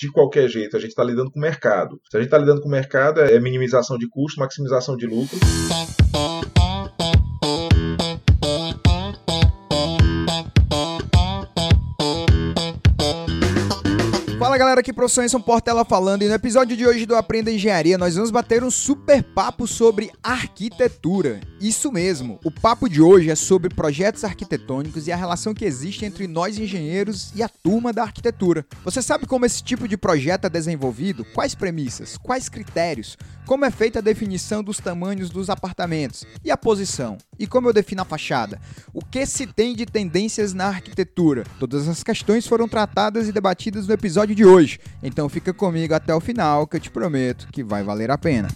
de qualquer jeito, a gente está lidando com o mercado. Se a gente está lidando com o mercado, é minimização de custo, maximização de lucro. Galera, aqui professor Enson Portela falando e no episódio de hoje do Aprenda Engenharia nós vamos bater um super papo sobre arquitetura. Isso mesmo, o papo de hoje é sobre projetos arquitetônicos e a relação que existe entre nós engenheiros e a turma da arquitetura. Você sabe como esse tipo de projeto é desenvolvido? Quais premissas? Quais critérios? Como é feita a definição dos tamanhos dos apartamentos? E a posição? E como eu defino a fachada? O que se tem de tendências na arquitetura? Todas as questões foram tratadas e debatidas no episódio de hoje. Então fica comigo até o final que eu te prometo que vai valer a pena.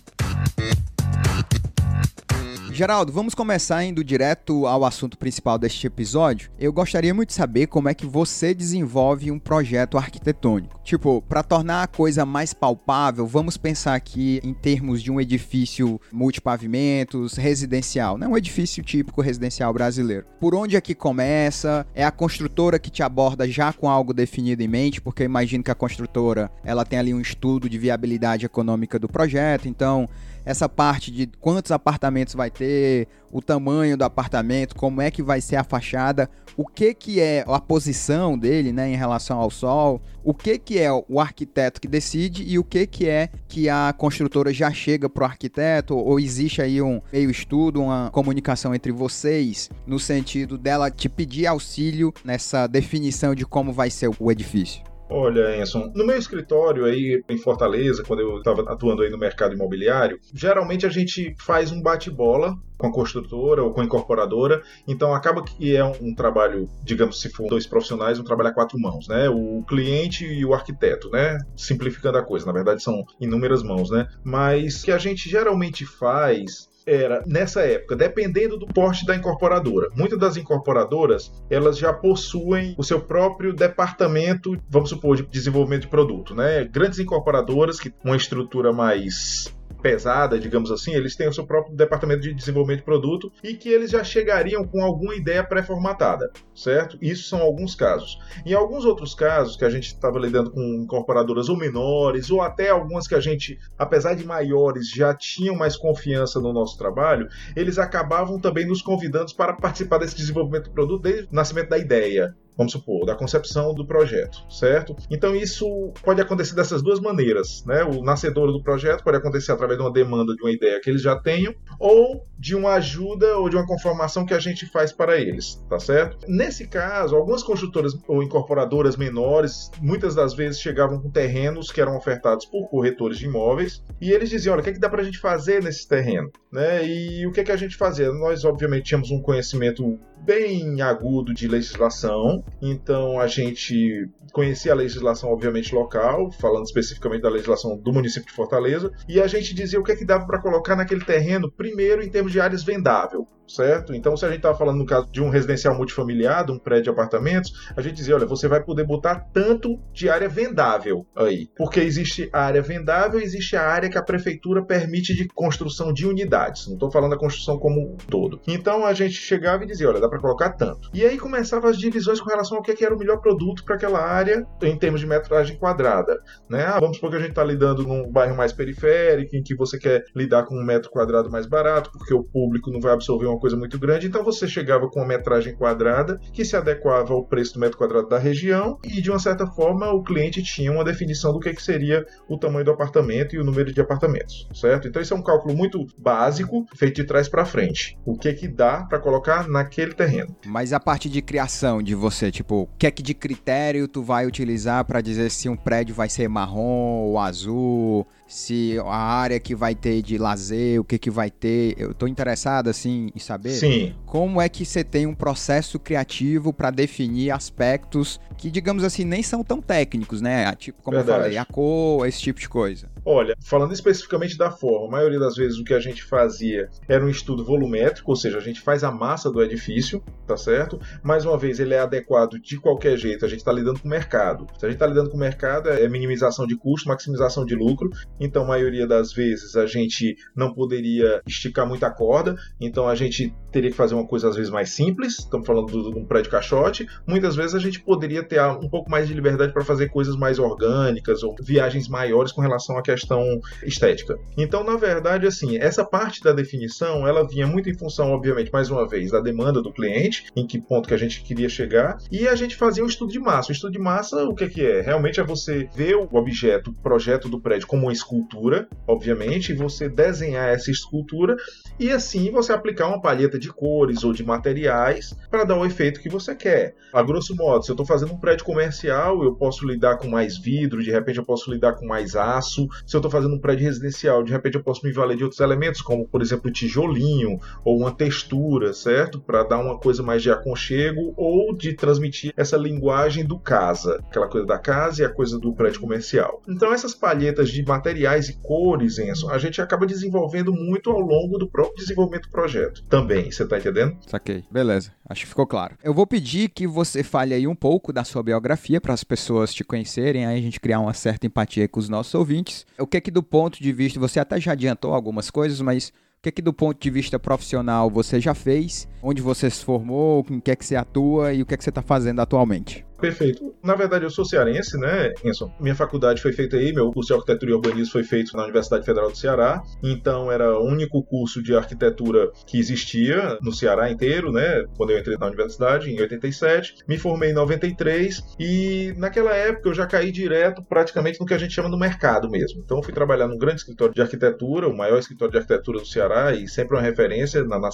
Geraldo, vamos começar indo direto ao assunto principal deste episódio. Eu gostaria muito de saber como é que você desenvolve um projeto arquitetônico. Tipo, para tornar a coisa mais palpável, vamos pensar aqui em termos de um edifício multipavimentos, residencial, né? Um edifício típico residencial brasileiro. Por onde é que começa? É a construtora que te aborda já com algo definido em mente, porque eu imagino que a construtora, ela tem ali um estudo de viabilidade econômica do projeto, então essa parte de quantos apartamentos vai ter, o tamanho do apartamento, como é que vai ser a fachada, o que que é a posição dele, né, em relação ao sol, o que que é o arquiteto que decide e o que que é que a construtora já chega pro arquiteto ou existe aí um meio estudo, uma comunicação entre vocês no sentido dela te pedir auxílio nessa definição de como vai ser o edifício. Olha, Enson, no meu escritório aí em Fortaleza, quando eu estava atuando aí no mercado imobiliário, geralmente a gente faz um bate-bola com a construtora ou com a incorporadora. Então acaba que é um, trabalho, digamos, se for dois profissionais, um trabalho a quatro mãos, né? O cliente e o arquiteto, né? Simplificando a coisa, na verdade são inúmeras mãos, né? Mas que a gente geralmente faz era nessa época, dependendo do porte da incorporadora. Muitas das incorporadoras, elas já possuem o seu próprio departamento, vamos supor, de desenvolvimento de produto, né? Grandes incorporadoras que uma estrutura mais pesada, digamos assim, eles têm o seu próprio departamento de desenvolvimento de produto e que eles já chegariam com alguma ideia pré-formatada, certo? Isso são alguns casos. Em alguns outros casos que a gente estava lidando com incorporadoras ou menores, ou até algumas que a gente, apesar de maiores, já tinham mais confiança no nosso trabalho, eles acabavam também nos convidando para participar desse desenvolvimento do produto desde o nascimento da ideia vamos supor, da concepção do projeto, certo? Então isso pode acontecer dessas duas maneiras, né? O nascedor do projeto pode acontecer através de uma demanda de uma ideia que eles já tenham ou de uma ajuda ou de uma conformação que a gente faz para eles, tá certo? Nesse caso, algumas construtoras ou incorporadoras menores, muitas das vezes chegavam com terrenos que eram ofertados por corretores de imóveis e eles diziam, olha, o que, é que dá para a gente fazer nesse terreno, né? E o que, é que a gente fazia? Nós, obviamente, tínhamos um conhecimento bem agudo de legislação, então a gente conhecia a legislação, obviamente, local, falando especificamente da legislação do município de Fortaleza, e a gente dizia o que é que dava para colocar naquele terreno, primeiro em termos de áreas vendável certo? Então, se a gente estava falando no caso de um residencial multifamiliar, de um prédio de apartamentos, a gente dizia, olha, você vai poder botar tanto de área vendável aí, porque existe a área vendável, existe a área que a prefeitura permite de construção de unidades. Não estou falando da construção como um todo. Então, a gente chegava e dizia, olha, dá para colocar tanto. E aí começavam as divisões com relação ao que, é era o melhor produto para aquela área em termos de metragem quadrada, né? Ah, vamos supor que a gente está lidando num bairro mais periférico, em que você quer lidar com um metro quadrado mais barato, porque o público não vai absorver uma coisa muito grande, então você chegava com uma metragem quadrada que se adequava ao preço do metro quadrado da região e de uma certa forma o cliente tinha uma definição do que, que seria o tamanho do apartamento e o número de apartamentos, certo? Então isso é um cálculo muito básico, feito de trás para frente. O que que dá para colocar naquele terreno. Mas a parte de criação de você, tipo, o que é que de critério tu vai utilizar para dizer se um prédio vai ser marrom ou azul, se a área que vai ter de lazer, o que que vai ter. Eu tô interessado assim em saber Sim. como é que você tem um processo criativo para definir aspectos que, digamos assim, nem são tão técnicos, né? Tipo, como Verdade. eu falei, a cor, esse tipo de coisa. Olha, falando especificamente da forma, a maioria das vezes o que a gente fazia era um estudo volumétrico, ou seja, a gente faz a massa do edifício, tá certo? Mais uma vez, ele é adequado de qualquer jeito, a gente está lidando com o mercado. Se a gente está lidando com o mercado, é minimização de custo, maximização de lucro, então a maioria das vezes a gente não poderia esticar muita corda, então a gente teria que fazer uma coisa às vezes mais simples, estamos falando de um prédio caixote, muitas vezes a gente poderia ter um pouco mais de liberdade para fazer coisas mais orgânicas ou viagens maiores com relação à questão estética. Então, na verdade, assim, essa parte da definição, ela vinha muito em função, obviamente, mais uma vez, da demanda do cliente, em que ponto que a gente queria chegar, e a gente fazia um estudo de massa. O estudo de massa, o que, que é? Realmente é você ver o objeto, o projeto do prédio como uma escultura, obviamente, e você desenhar essa escultura e assim você aplicar uma palheta de cores ou de materiais para dar o efeito que você quer. A grosso modo, se eu estou fazendo um prédio comercial, eu posso lidar com mais vidro, de repente eu posso lidar com mais aço. Se eu estou fazendo um prédio residencial, de repente eu posso me valer de outros elementos, como por exemplo tijolinho ou uma textura, certo? Para dar uma coisa mais de aconchego ou de transmitir essa linguagem do casa, aquela coisa da casa e a coisa do prédio comercial. Então essas palhetas de materiais e cores, Enzo, a gente acaba desenvolvendo muito ao longo do próprio desenvolvimento do projeto. Também, você está entendendo? Saquei. Beleza. Acho que ficou claro. Eu vou pedir que você fale aí um pouco da sua biografia para as pessoas te conhecerem, aí a gente criar uma certa empatia com os nossos ouvintes. O que é que do ponto de vista, você até já adiantou algumas coisas, mas o que é que do ponto de vista profissional você já fez? Onde você se formou? O que é que você atua e o que é que você está fazendo atualmente? Perfeito. Na verdade, eu sou cearense, né, Enson? Minha faculdade foi feita aí, meu curso de arquitetura e urbanismo foi feito na Universidade Federal do Ceará. Então, era o único curso de arquitetura que existia no Ceará inteiro, né? Quando eu entrei na universidade, em 87. Me formei em 93 e naquela época eu já caí direto praticamente no que a gente chama do mercado mesmo. Então, eu fui trabalhar num grande escritório de arquitetura, o maior escritório de arquitetura do Ceará e sempre uma referência na, na.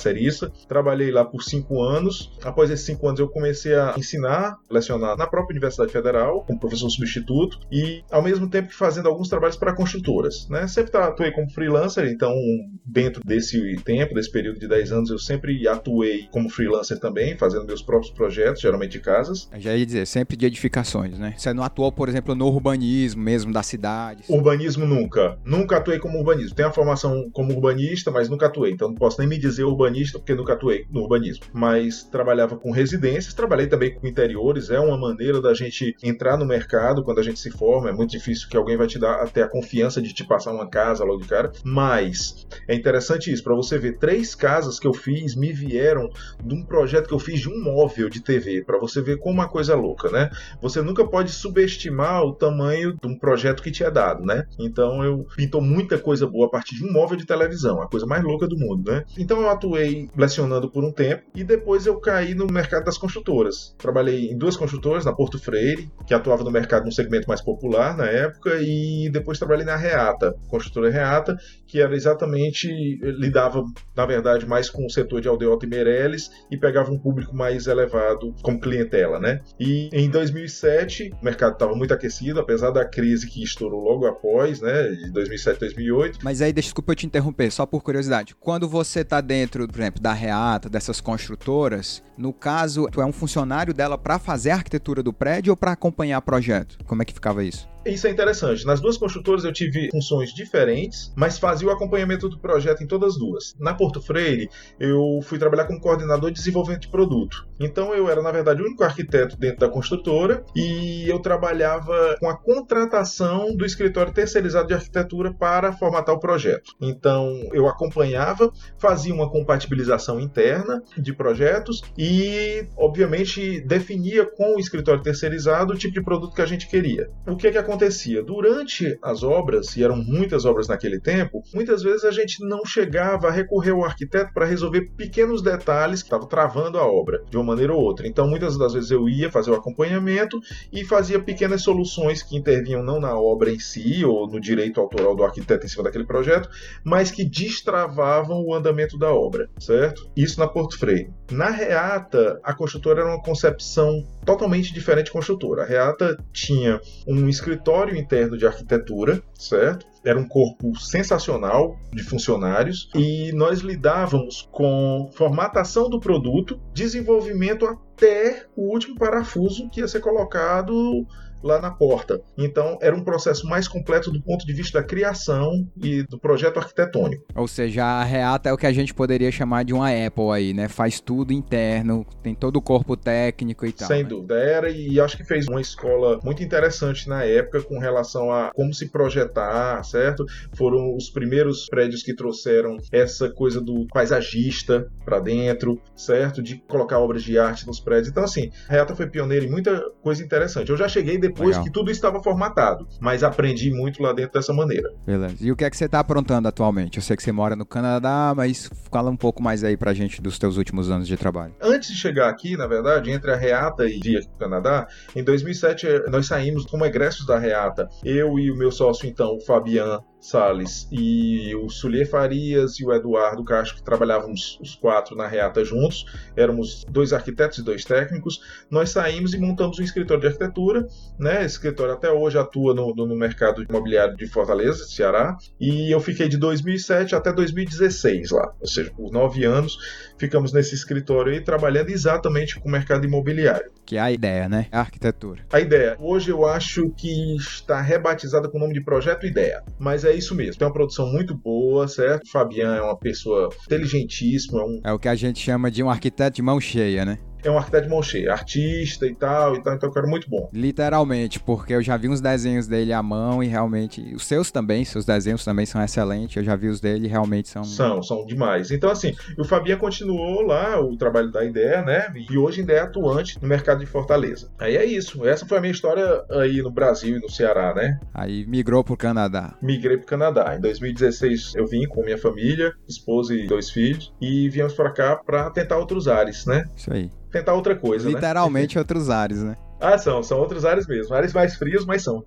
Trabalhei lá por cinco anos. Após esses cinco anos, eu comecei a ensinar, lecionar na própria Universidade Federal, como professor substituto, e ao mesmo tempo que fazendo alguns trabalhos para construtoras. Né? Sempre atuei como freelancer, então dentro desse tempo, desse período de 10 anos, eu sempre atuei como freelancer também, fazendo meus próprios projetos, geralmente de casas. Eu já ia dizer, sempre de edificações, né? Você não atuou, por exemplo, no urbanismo mesmo da cidade? Urbanismo nunca. Nunca atuei como urbanismo. Tenho a formação como urbanista, mas nunca atuei. Então não posso nem me dizer urbanista porque nunca atuei no urbanismo. Mas trabalhava com residências, trabalhei também com interiores, é uma maneira da gente entrar no mercado quando a gente se forma. É muito difícil que alguém vai te dar até a confiança de te passar uma casa logo de cara. Mas é interessante isso, para você ver, três casas que eu fiz me vieram de um projeto que eu fiz de um móvel de TV, para você ver como uma coisa é louca, né? Você nunca pode subestimar o tamanho de um projeto que te é dado, né? Então eu pintou muita coisa boa a partir de um móvel de televisão, a coisa mais louca do mundo, né? Então eu atuei lecionando por um tempo e depois eu caí no mercado das construtoras. Trabalhei em duas construtoras na Porto Freire, que atuava no mercado num segmento mais popular na época, e depois trabalhei na Reata, construtora Reata, que era exatamente, lidava, na verdade, mais com o setor de Aldeota e Meirelles e pegava um público mais elevado como clientela, né? E em 2007, o mercado estava muito aquecido, apesar da crise que estourou logo após, né, de 2007 2008. Mas aí, desculpa eu te interromper, só por curiosidade. Quando você está dentro, por exemplo, da Reata, dessas construtoras, no caso, tu é um funcionário dela para fazer a arquitetura do prédio ou para acompanhar projeto? Como é que ficava isso? Isso é interessante. Nas duas construtoras eu tive funções diferentes, mas fazia o acompanhamento do projeto em todas as duas. Na Porto Freire, eu fui trabalhar como coordenador de desenvolvimento de produto. Então eu era, na verdade, o único arquiteto dentro da construtora e eu trabalhava com a contratação do escritório terceirizado de arquitetura para formatar o projeto. Então eu acompanhava, fazia uma compatibilização interna de projetos e, obviamente, definia com o escritório terceirizado o tipo de produto que a gente queria. O que é que acontecia? Durante as obras, e eram muitas obras naquele tempo, muitas vezes a gente não chegava a recorrer ao arquiteto para resolver pequenos detalhes que estavam travando a obra de uma maneira ou outra. Então, muitas das vezes eu ia fazer o acompanhamento e fazia pequenas soluções que intervinham não na obra em si ou no direito autoral do arquiteto em cima daquele projeto, mas que destravavam o andamento da obra, certo? Isso na Porto Freire. Na Reata, a construtora era uma concepção totalmente diferente de construtora. A Reata tinha um escritório interno de arquitetura, certo? Era um corpo sensacional de funcionários e nós lidávamos com formatação do produto, desenvolvimento até o último parafuso que ia ser colocado lá na porta. Então, era um processo mais completo do ponto de vista da criação e do projeto arquitetônico. Ou seja, a Reata é o que a gente poderia chamar de uma Apple aí, né? Faz tudo interno, tem todo o corpo técnico e tal. Sem né? dúvida. Era e acho que fez uma escola muito interessante na época com relação a como se projetar, certo? Foram os primeiros prédios que trouxeram essa coisa do paisagista para dentro, certo? De colocar obras de arte nos prédios. Então, assim, a Reata foi pioneira em muita coisa interessante. Eu já cheguei depois Legal. que tudo estava formatado, mas aprendi muito lá dentro dessa maneira. Beleza. E o que é que você está aprontando atualmente? Eu sei que você mora no Canadá, mas fala um pouco mais aí pra gente dos teus últimos anos de trabalho. Antes de chegar aqui, na verdade, entre a Reata e Via Canadá, em 2007 nós saímos como egressos da Reata. Eu e o meu sócio, então, o Fabian Salles e o Sulier Farias e o Eduardo Castro, que trabalhávamos os quatro na Reata juntos, éramos dois arquitetos e dois técnicos. Nós saímos e montamos um escritório de arquitetura. Né? Esse escritório até hoje atua no, no mercado imobiliário de Fortaleza, Ceará. E eu fiquei de 2007 até 2016 lá, ou seja, por nove anos ficamos nesse escritório aí trabalhando exatamente com o mercado imobiliário. Que é a ideia, né? A arquitetura. A ideia. Hoje eu acho que está rebatizada com o nome de Projeto Ideia, mas é isso mesmo. Tem uma produção muito boa, certo? O Fabian é uma pessoa inteligentíssima. É, um... é o que a gente chama de um arquiteto de mão cheia, né? É um arquiteto de mão cheia, artista e tal, e tal, então é um cara muito bom. Literalmente, porque eu já vi uns desenhos dele à mão e realmente, os seus também, seus desenhos também são excelentes, eu já vi os dele e realmente são... São, são demais. Então assim, o Fabinha continuou lá o trabalho da ideia, né, e hoje ainda é atuante no mercado de Fortaleza. Aí é isso, essa foi a minha história aí no Brasil e no Ceará, né. Aí migrou pro Canadá. Migrei pro Canadá. Em 2016 eu vim com minha família, esposa e dois filhos, e viemos para cá para tentar outros ares, né. Isso aí tentar outra coisa. Né? Literalmente né? outros ares, né? Ah, são, são outros ares mesmo. Ares mais frios, mas são.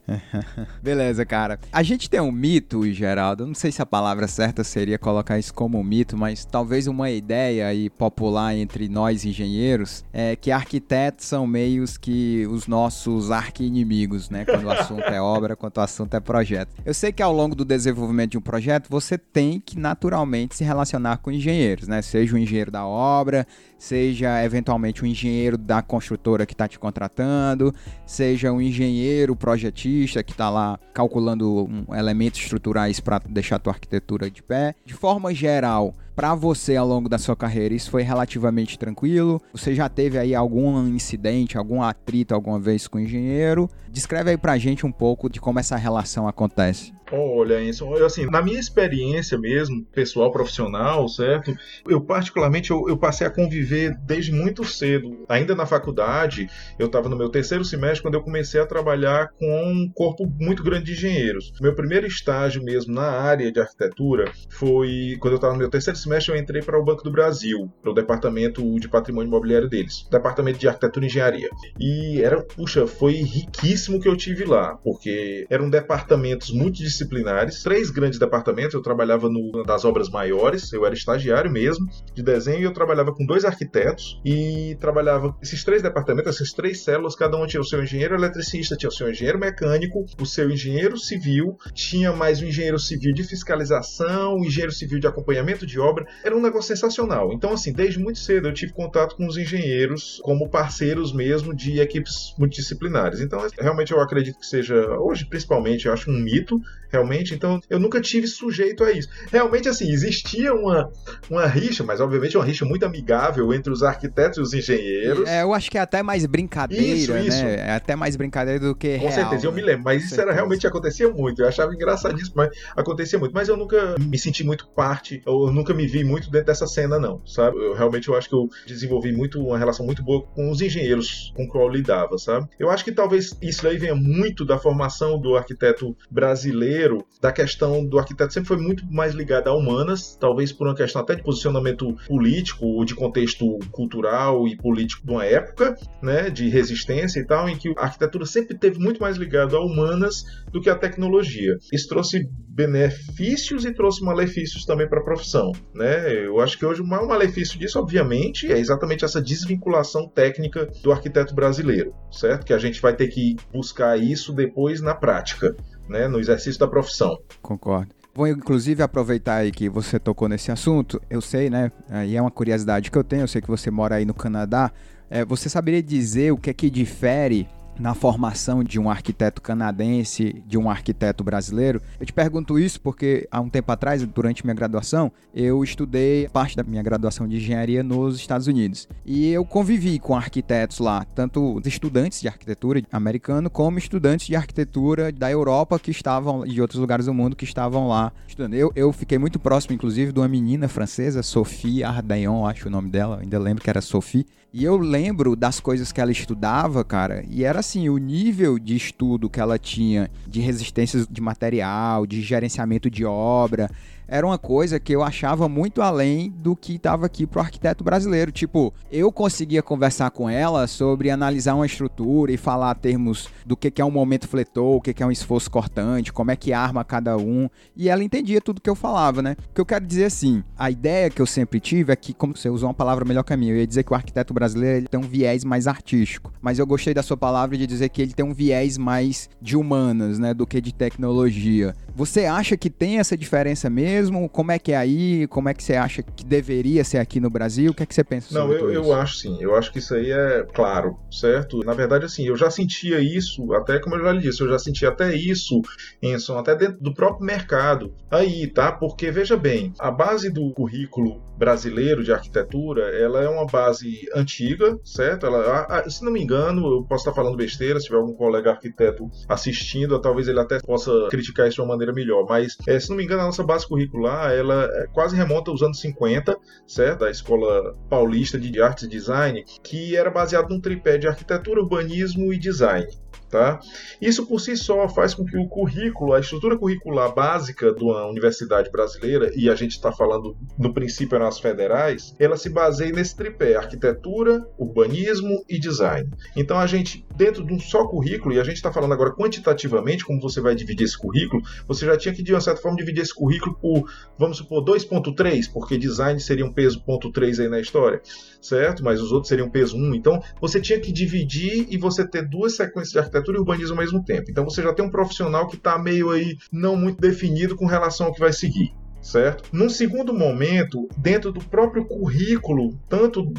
Beleza, cara. A gente tem um mito, Geraldo. Não sei se a palavra certa seria colocar isso como um mito, mas talvez uma ideia aí popular entre nós engenheiros é que arquitetos são meios que os nossos arqui-inimigos, né? Quando o assunto é obra, quando o assunto é projeto. Eu sei que ao longo do desenvolvimento de um projeto, você tem que naturalmente se relacionar com engenheiros, né? Seja o engenheiro da obra, seja eventualmente o engenheiro da construtora que está te contratando, seja um engenheiro projetista que está lá calculando um, elementos estruturais para deixar a tua arquitetura de pé. De forma geral, para você ao longo da sua carreira, isso foi relativamente tranquilo? Você já teve aí algum incidente, algum atrito alguma vez com o engenheiro? Descreve aí pra gente um pouco de como essa relação acontece. Olha, isso, assim, na minha experiência mesmo, pessoal, profissional, certo? Eu particularmente eu, eu passei a conviver desde muito cedo. Ainda na faculdade, eu estava no meu terceiro semestre quando eu comecei a trabalhar com um corpo muito grande de engenheiros. Meu primeiro estágio mesmo na área de arquitetura foi quando eu estava no meu terceiro semestre eu entrei para o Banco do Brasil, para o departamento de patrimônio imobiliário deles, departamento de arquitetura e engenharia. E era, puxa, foi riquíssimo que eu tive lá, porque eram departamentos multidisciplinares disciplinares, três grandes departamentos. Eu trabalhava no das obras maiores, eu era estagiário mesmo de desenho e eu trabalhava com dois arquitetos e trabalhava esses três departamentos, essas três células, cada um tinha o seu engenheiro eletricista, tinha o seu engenheiro mecânico, o seu engenheiro civil, tinha mais um engenheiro civil de fiscalização, um engenheiro civil de acompanhamento de obra. Era um negócio sensacional. Então, assim, desde muito cedo eu tive contato com os engenheiros como parceiros mesmo de equipes multidisciplinares. Então, realmente eu acredito que seja, hoje principalmente, eu acho um mito realmente. Então, eu nunca tive sujeito a isso. Realmente, assim, existia uma, uma rixa, mas obviamente uma rixa muito amigável entre os arquitetos e os engenheiros. É, eu acho que é até mais brincadeira, isso, né? Isso. É até mais brincadeira do que Com real, certeza, eu me lembro. Mas isso era realmente acontecia muito. Eu achava engraçadíssimo, mas acontecia muito. Mas eu nunca me senti muito parte, eu nunca me vi muito dentro dessa cena, não, sabe? Eu realmente eu acho que eu desenvolvi muito uma relação muito boa com os engenheiros com qual eu lidava, sabe? Eu acho que talvez isso aí venha muito da formação do arquiteto brasileiro primeiro, da questão do arquiteto sempre foi muito mais ligada a humanas, talvez por uma questão até de posicionamento político ou de contexto cultural e político de uma época, né, de resistência e tal, em que a arquitetura sempre teve muito mais ligado a humanas do que a tecnologia. Isso trouxe benefícios e trouxe malefícios também para a profissão, né? Eu acho que hoje o maior malefício disso, obviamente, é exatamente essa desvinculação técnica do arquiteto brasileiro, certo? Que a gente vai ter que buscar isso depois na prática né, no exercício da profissão. Concordo. Vou inclusive aproveitar aí que você tocou nesse assunto. Eu sei, né? E é uma curiosidade que eu tenho. Eu sei que você mora aí no Canadá. É, você saberia dizer o que é que difere na formação de um arquiteto canadense, de um arquiteto brasileiro. Eu te pergunto isso porque há um tempo atrás, durante minha graduação, eu estudei parte da minha graduação de engenharia nos Estados Unidos. E eu convivi com arquitetos lá, tanto estudantes de arquitetura americano como estudantes de arquitetura da Europa que estavam e de outros lugares do mundo que estavam lá estudando. Eu, eu fiquei muito próximo, inclusive, de uma menina francesa, Sophie Ardaillon, acho o nome dela, ainda lembro que era Sophie. E eu lembro das coisas que ela estudava, cara, e era assim, o nível de estudo que ela tinha de resistências de material, de gerenciamento de obra, era uma coisa que eu achava muito além do que estava aqui pro arquiteto brasileiro. Tipo, eu conseguia conversar com ela sobre analisar uma estrutura e falar termos do que, é um momento fletor, o que, é um esforço cortante, como é que arma cada um. E ela entendia tudo que eu falava, né? O que eu quero dizer assim, a ideia que eu sempre tive é que, como você usou uma palavra melhor que a minha, eu ia dizer que o arquiteto brasileiro tem um viés mais artístico. Mas eu gostei da sua palavra de dizer que ele tem um viés mais de humanas, né? Do que de tecnologia. Você acha que tem essa diferença mesmo? Como é que é aí? Como é que você acha que deveria ser aqui no Brasil? O que é que você pensa Não, eu, eu acho sim. Eu acho que isso aí é claro, certo? Na verdade, assim, eu já sentia isso, até como eu já lhe disse, eu já sentia até isso, Enson, até dentro do próprio mercado. Aí, tá? Porque, veja bem, a base do currículo brasileiro de arquitetura, ela é uma base antiga, certo? Ela, se não me engano, eu posso estar falando besteira, se tiver algum colega arquiteto assistindo, talvez ele até possa criticar isso de uma maneira melhor, mas é, se não me engano, a nossa base curricular, ela é quase remonta aos anos 50, certo? Da Escola Paulista de Artes e Design, que era baseado num tripé de arquitetura, urbanismo e design. Tá? Isso por si só faz com que o currículo, a estrutura curricular básica de uma universidade brasileira, e a gente está falando no princípio nas federais, ela se baseie nesse tripé: arquitetura, urbanismo e design. Então a gente, dentro de um só currículo, e a gente está falando agora quantitativamente como você vai dividir esse currículo, você já tinha que, de uma certa forma, dividir esse currículo por, vamos supor, 2,3, porque design seria um peso 0,3 aí na história, certo? Mas os outros seriam peso 1. Então você tinha que dividir e você ter duas sequências de arquitetura e urbanismo ao mesmo tempo. Então você já tem um profissional que está meio aí não muito definido com relação ao que vai seguir certo? Num segundo momento, dentro do próprio currículo, tanto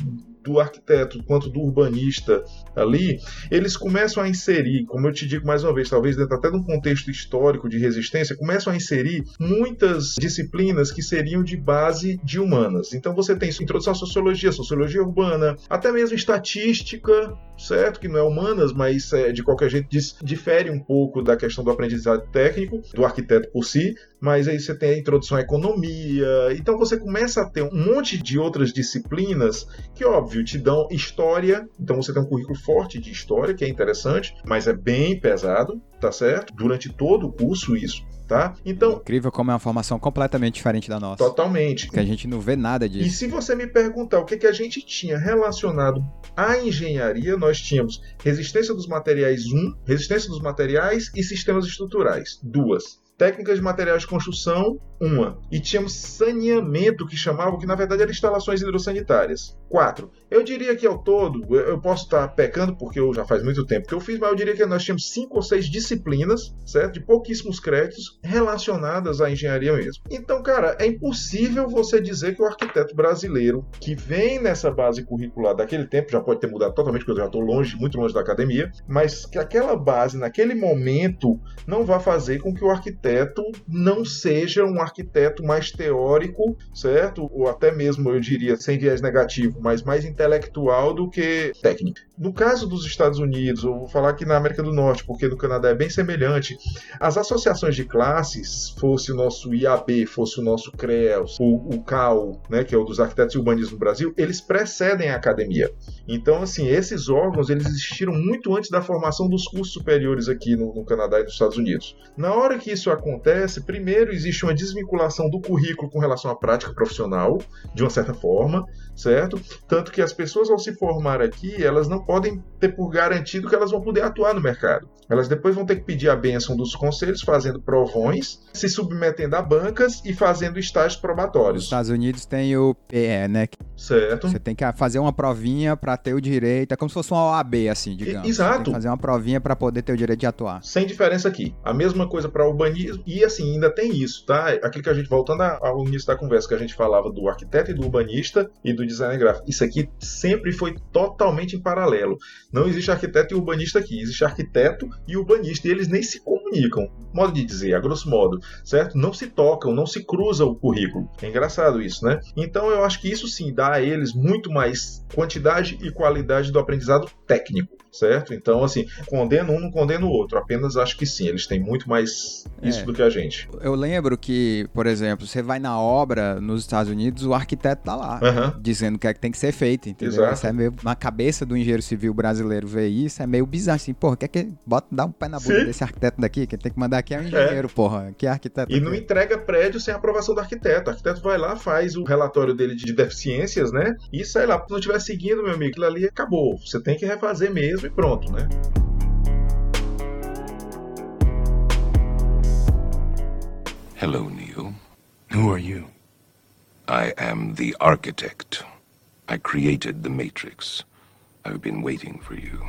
do arquiteto quanto do urbanista ali, eles começam a inserir, como eu te digo mais uma vez, talvez dentro até de um contexto histórico de resistência, começam a inserir muitas disciplinas que seriam de base de humanas. Então você tem introdução à sociologia, sociologia urbana, até mesmo estatística, certo? Que não é humanas, mas é, de qualquer jeito difere um pouco da questão do aprendizado técnico, do arquiteto por si, mas aí você tem a introdução à economia. Então você começa a ter um monte de outras disciplinas que, óbvio, te dão história. Então você tem um currículo forte de história, que é interessante, mas é bem pesado, tá certo? Durante todo o curso, isso. Tá? Então, incrível como é uma formação completamente diferente da nossa. Totalmente. Que a gente não vê nada disso. E se você me perguntar o que, que a gente tinha relacionado à engenharia, nós tínhamos resistência dos materiais 1, resistência dos materiais e sistemas estruturais, duas técnicas de materiais de construção, uma. E tínhamos saneamento, que chamavam, que na verdade eram instalações hidrossanitárias. Quatro. Eu diria que ao todo, eu posso estar pecando porque eu já faz muito tempo que eu fiz, mas eu diria que nós tínhamos cinco ou seis disciplinas, certo? De pouquíssimos créditos relacionadas à engenharia mesmo. Então, cara, é impossível você dizer que o arquiteto brasileiro que vem nessa base curricular daquele tempo, já pode ter mudado totalmente, porque eu já estou longe, muito longe da academia, mas que aquela base, naquele momento, não vai fazer com que o arquiteto não seja um arquiteto mais teórico, certo? Ou até mesmo, eu diria, sem viés negativo, mas mais intelectual do que técnico. No caso dos Estados Unidos, eu vou falar aqui na América do Norte, porque no Canadá é bem semelhante, as associações de classes, fosse o nosso IAB, fosse o nosso CREAS, o, o né, que é o dos arquitetos e urbanismo no Brasil, eles precedem a academia. Então, assim, esses órgãos eles existiram muito antes da formação dos cursos superiores aqui no, no Canadá e nos Estados Unidos. Na hora que isso acontece, primeiro existe uma desvinculação do currículo com relação à prática profissional, de uma certa forma, certo? Tanto que as pessoas ao se formar aqui, elas não podem ter por garantido que elas vão poder atuar no mercado. Elas depois vão ter que pedir a bênção dos conselhos, fazendo provões, se submetendo a bancas e fazendo estágios probatórios. Nos Estados Unidos tem o PE, né? Certo. Você tem que fazer uma provinha para ter o direito, é como se fosse uma OAB, assim, digamos. Exato. fazer uma provinha para poder ter o direito de atuar. Sem diferença aqui. A mesma coisa para urbanismo urbanismo. E assim, ainda tem isso, tá? Aquilo que a gente, voltando ao início da conversa, que a gente falava do arquiteto e do urbanista e do designer gráfico. Isso aqui sempre foi totalmente em paralelo. Não existe arquiteto e urbanista aqui, existe arquiteto e urbanista, e eles nem se comunicam. Modo de dizer, a grosso modo, certo? Não se tocam, não se cruza o currículo. É engraçado isso, né? Então eu acho que isso sim dá a eles muito mais quantidade e qualidade do aprendizado técnico certo? Então, assim, condeno um, não condeno o outro. Apenas acho que sim, eles têm muito mais isso é. do que a gente. Eu lembro que, por exemplo, você vai na obra nos Estados Unidos, o arquiteto tá lá, uhum. dizendo o que é que tem que ser feito, entendeu? Exato. Isso é meio, na cabeça do engenheiro civil brasileiro ver isso, é meio bizarro, assim, porra, quer que bota, dá um pé na bunda sim. desse arquiteto daqui, que tem que mandar aqui é um engenheiro, é. porra, que é arquiteto. E aqui. não entrega prédio sem aprovação do arquiteto. O arquiteto vai lá, faz o relatório dele de deficiências, né? E sai lá, se não estiver seguindo, meu amigo, aquilo ali acabou. Você tem que refazer mesmo e pronto, né? Hello, Neil. Who are you? I am the architect. I created the Matrix. I've been waiting for you.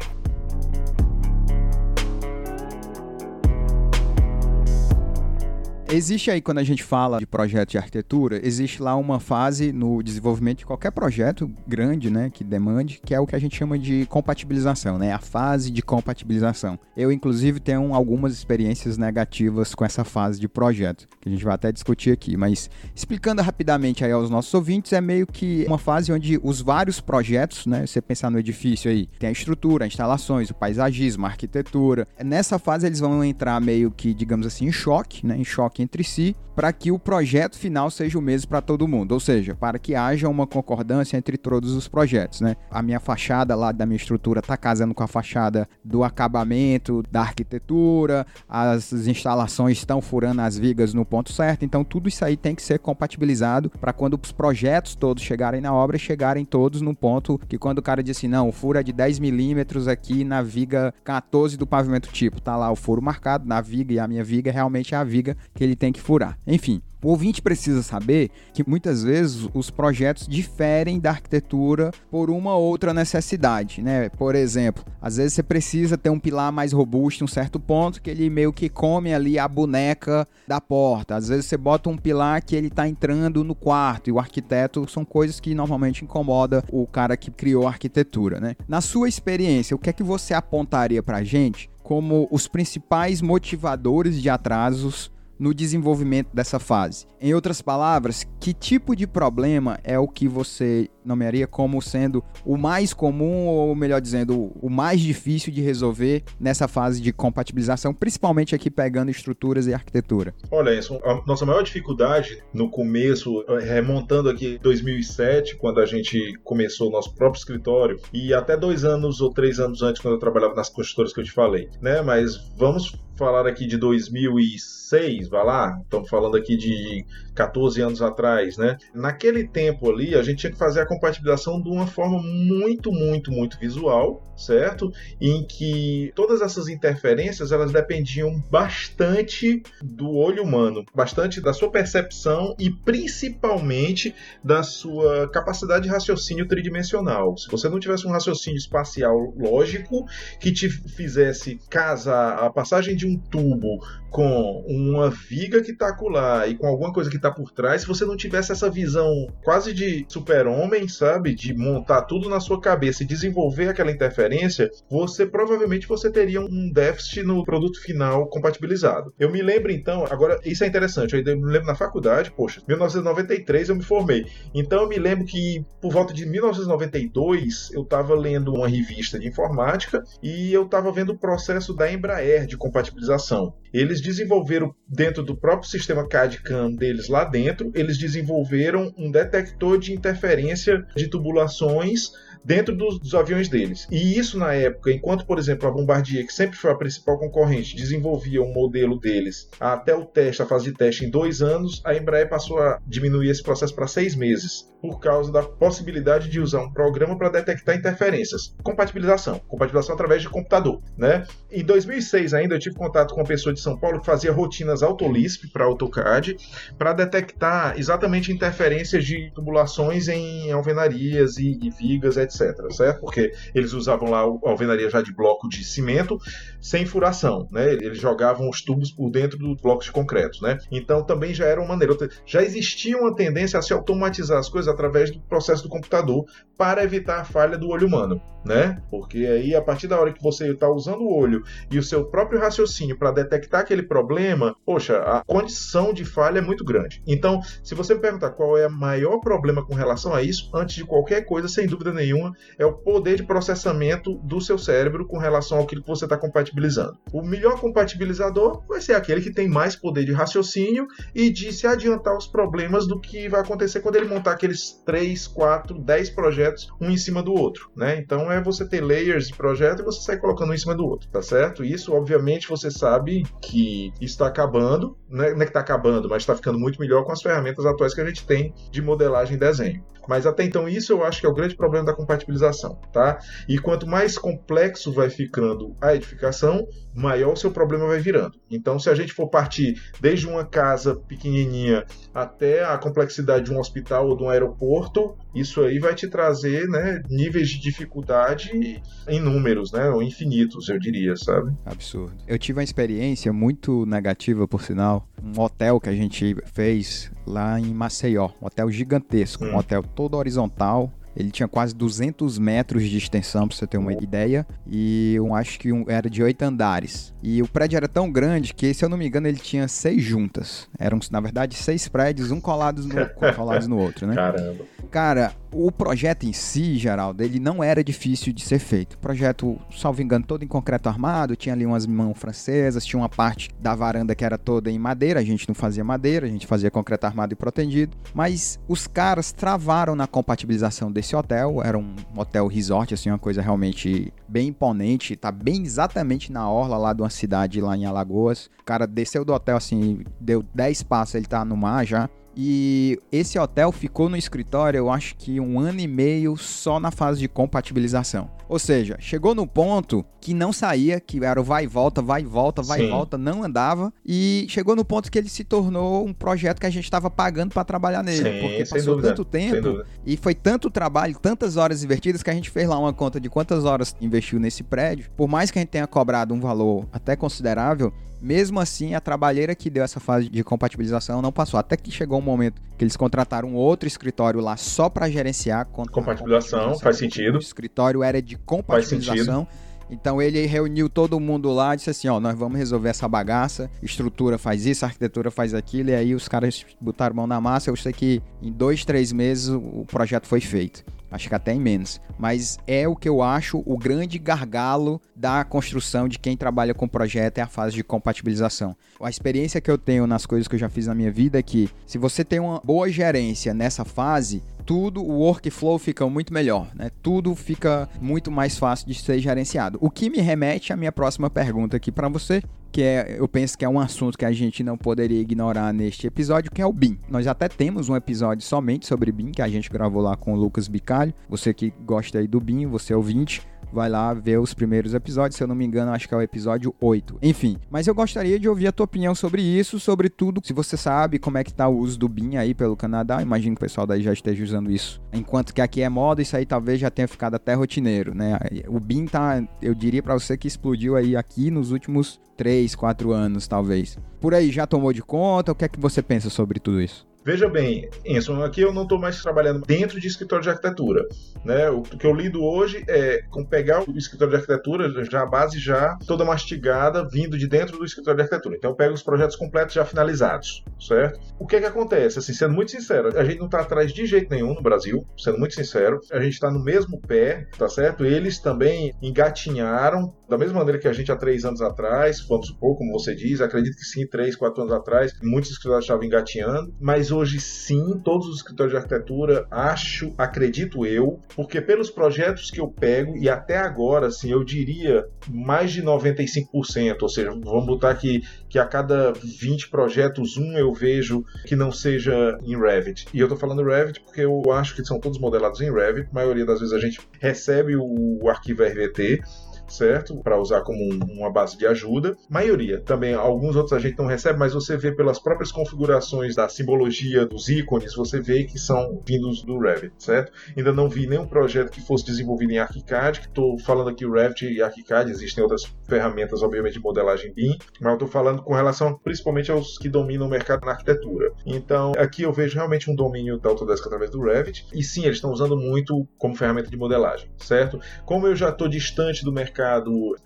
Existe aí, quando a gente fala de projeto de arquitetura, existe lá uma fase no desenvolvimento de qualquer projeto grande, né, que demande, que é o que a gente chama de compatibilização, né, a fase de compatibilização. Eu, inclusive, tenho algumas experiências negativas com essa fase de projeto, que a gente vai até discutir aqui, mas explicando rapidamente aí aos nossos ouvintes, é meio que uma fase onde os vários projetos, né, você pensar no edifício aí, tem a estrutura, instalações, o paisagismo, a arquitetura. Nessa fase eles vão entrar meio que, digamos assim, em choque, né, em choque entre si para que o projeto final seja o mesmo para todo mundo, ou seja, para que haja uma concordância entre todos os projetos, né? A minha fachada lá da minha estrutura está casando com a fachada do acabamento, da arquitetura, as instalações estão furando as vigas no ponto certo, então tudo isso aí tem que ser compatibilizado para quando os projetos todos chegarem na obra, chegarem todos no ponto que quando o cara diz assim, não, o furo é de 10 milímetros aqui na viga 14 do pavimento tipo, tá lá o furo marcado na viga e a minha viga realmente é a viga que ele tem que furar. Enfim, o ouvinte precisa saber que muitas vezes os projetos diferem da arquitetura por uma outra necessidade, né? Por exemplo, às vezes você precisa ter um pilar mais robusto em um certo ponto que ele meio que come ali a boneca da porta. Às vezes você bota um pilar que ele está entrando no quarto e o arquiteto são coisas que normalmente incomoda o cara que criou a arquitetura, né? Na sua experiência, o que é que você apontaria pra gente como os principais motivadores de atrasos no desenvolvimento dessa fase. Em outras palavras, que tipo de problema é o que você nomearia como sendo o mais comum, ou melhor dizendo, o mais difícil de resolver nessa fase de compatibilização, principalmente aqui pegando estruturas e arquitetura? Olha, isso, a nossa maior dificuldade no começo, remontando aqui 2007, quando a gente começou o nosso próprio escritório, e até dois anos ou três anos antes, quando eu trabalhava nas construtoras que eu te falei, né? Mas vamos falar aqui de 2006, vai lá, estamos falando aqui de 14 anos atrás, né? Naquele tempo ali, a gente tinha que fazer a compatibilização de uma forma muito, muito, muito visual, certo? Em que todas essas interferências elas dependiam bastante do olho humano, bastante da sua percepção e principalmente da sua capacidade de raciocínio tridimensional. Se você não tivesse um raciocínio espacial lógico que te fizesse casar a passagem de um tubo com uma viga que está acolá e com alguma coisa que está por trás, se você não tivesse essa visão quase de super-homem, sabe, de montar tudo na sua cabeça e desenvolver aquela interferência, você provavelmente você teria um déficit no produto final compatibilizado. Eu me lembro então, agora isso é interessante, eu me lembro na faculdade, poxa, 1993 eu me formei. Então eu me lembro que por volta de 1992 eu estava lendo uma revista de informática e eu estava vendo o processo da Embraer de compatibilização. Eles desenvolveram dentro do próprio sistema CAD-CAM deles lá dentro, eles desenvolveram um detector de interferência de tubulações dentro dos, dos, aviões deles. E isso na época, enquanto, por exemplo, a Bombardier, que sempre foi a principal concorrente, desenvolvia um modelo deles até o teste, a fase de teste, em dois anos, a Embraer passou a diminuir esse processo para seis meses, por causa da possibilidade de usar um programa para detectar interferências. Compatibilização. Compatibilização através de computador. Né? Em 2006 ainda, eu tive contato com uma pessoa de São Paulo que fazia rotinas AutoLISP para AutoCAD para detectar exatamente interferências de tubulações em alvenarias e, e vigas, etc etc, certo? Porque eles usavam lá a alvenaria já de bloco de cimento sem furação, né? Eles jogavam os tubos por dentro dos blocos de concreto, né? Então também já era uma maneira, já existia uma tendência a se automatizar as coisas através do processo do computador para evitar a falha do olho humano, né? Porque aí a partir da hora que você está usando o olho e o seu próprio raciocínio para detectar aquele problema, poxa, a condição de falha é muito grande. Então, se você me perguntar qual é o maior problema com relação a isso, antes de qualquer coisa, sem dúvida nenhuma, é o poder de processamento do seu cérebro com relação ao que você está compatibilizando. O melhor compatibilizador vai ser aquele que tem mais poder de raciocínio e de se adiantar os problemas do que vai acontecer quando ele montar aqueles 3, 4, 10 projetos um em cima do outro, né? Então é você ter layers de projeto e você sai colocando um em cima do outro, tá certo? Isso, obviamente, você sabe que está acabando, né? não é que está acabando, mas está ficando muito melhor com as ferramentas atuais que a gente tem de modelagem e desenho. Mas até então isso eu acho que é o grande problema da compatibilização, tá? E quanto mais complexo vai ficando a edificação, maior o seu problema vai virando. Então, se a gente for partir desde uma casa pequenininha até a complexidade de um hospital ou de um aeroporto, isso aí vai te trazer, né, níveis de dificuldade em números, né, ou infinitos, eu diria, sabe? Absurdo. Eu tive uma experiência muito negativa, por sinal, um hotel que a gente fez lá em Maceió, um hotel gigantesco, hum. um hotel todo horizontal, ele tinha quase 200 metros de extensão, para você ter uma ideia. E eu acho que um, era de oito andares. E o prédio era tão grande que, se eu não me engano, ele tinha seis juntas. Eram, na verdade, seis prédios, um colados no, colados no outro, né? Caramba. Cara, o projeto em si, Geraldo, ele não era difícil de ser feito. O projeto, salvo engano, todo em concreto armado, tinha ali umas mãos francesas, tinha uma parte da varanda que era toda em madeira, a gente não fazia madeira, a gente fazia concreto armado e protegido. Mas os caras travaram na compatibilização desse hotel, era um hotel resort, assim, uma coisa realmente bem imponente, tá bem exatamente na orla lá de uma cidade lá em Alagoas. O cara desceu do hotel, assim, deu 10 passos, ele tá no mar já. E esse hotel ficou no escritório, eu acho que um ano e meio só na fase de compatibilização. Ou seja, chegou no ponto que não saía, que era o vai e volta, vai e volta, vai e volta, não andava. E chegou no ponto que ele se tornou um projeto que a gente estava pagando para trabalhar nele. Sim, porque passou dúvida, tanto tempo e foi tanto trabalho, tantas horas invertidas que a gente fez lá uma conta de quantas horas investiu nesse prédio. Por mais que a gente tenha cobrado um valor até considerável, mesmo assim, a trabalheira que deu essa fase de compatibilização não passou. Até que chegou um momento que eles contrataram um outro escritório lá só para gerenciar compatibilização, compatibilização. Faz sentido. O escritório era de compatibilização. Então ele reuniu todo mundo lá e disse assim: ó, nós vamos resolver essa bagaça, estrutura faz isso, arquitetura faz aquilo, e aí os caras botaram mão na massa. Eu sei que em dois, três meses o projeto foi feito acho que até em menos. Mas é o que eu acho o grande gargalo da construção de quem trabalha com projeto é a fase de compatibilização. A experiência que eu tenho nas coisas que eu já fiz na minha vida é que se você tem uma boa gerência nessa fase, tudo, o workflow fica muito melhor, né? Tudo fica muito mais fácil de ser gerenciado. O que me remete à minha próxima pergunta aqui para você, que é, eu penso que é um assunto que a gente não poderia ignorar neste episódio, que é o BIM. Nós até temos um episódio somente sobre BIM, que a gente gravou lá com o Lucas Bicalho. Você que gosta aí do BIM, você é ouvinte, vai lá ver os primeiros episódios, se eu não me engano, acho que é o episódio 8. Enfim, mas eu gostaria de ouvir a tua opinião sobre isso, sobre tudo. Se você sabe como é que tá o uso do BIM aí pelo Canadá, imagino que o pessoal daí já esteja usando isso. Enquanto que aqui é moda, isso aí talvez já tenha ficado até rotineiro, né? O BIM tá, eu diria para você que explodiu aí aqui nos últimos 3, 4 anos, talvez. Por aí já tomou de conta? O que é que você pensa sobre tudo isso? Veja bem, Enson, aqui eu não estou mais trabalhando dentro de escritório de arquitetura. Né? O que eu lido hoje é com pegar o escritório de arquitetura, já a base já toda mastigada, vindo de dentro do escritório de arquitetura. Então eu pego os projetos completos já finalizados, certo? O que é que acontece? Assim, sendo muito sincero, a gente não está atrás de jeito nenhum no Brasil, sendo muito sincero. A gente está no mesmo pé, tá certo? Eles também engatinharam, da mesma maneira que a gente há três anos atrás, vamos supor, como você diz, acredito que sim, três, quatro anos atrás, muitos escritórios estavam engatinhando, mas hoje sim, todos os escritórios de arquitetura, acho, acredito eu, porque pelos projetos que eu pego, e até agora, assim, eu diria mais de 95%, ou seja, vamos botar aqui que a cada 20 projetos, um eu vejo que não seja em Revit. E eu estou falando Revit porque eu acho que são todos modelados em Revit, a maioria das vezes a gente recebe o arquivo RVT, certo? Para usar como um, uma base de ajuda. Maioria. Também alguns outros a gente não recebe, mas você vê pelas próprias configurações da simbologia dos ícones, você vê que são vindos do Revit, certo? Ainda não vi nenhum projeto que fosse desenvolvido em ArchiCAD, que estou falando aqui Revit e ArchiCAD, existem outras ferramentas, obviamente, de modelagem BIM, mas eu estou falando com relação principalmente aos que dominam o mercado na arquitetura. Então, aqui eu vejo realmente um domínio da Autodesk através do Revit, e sim, eles estão usando muito como ferramenta de modelagem, certo? Como eu já estou distante do mercado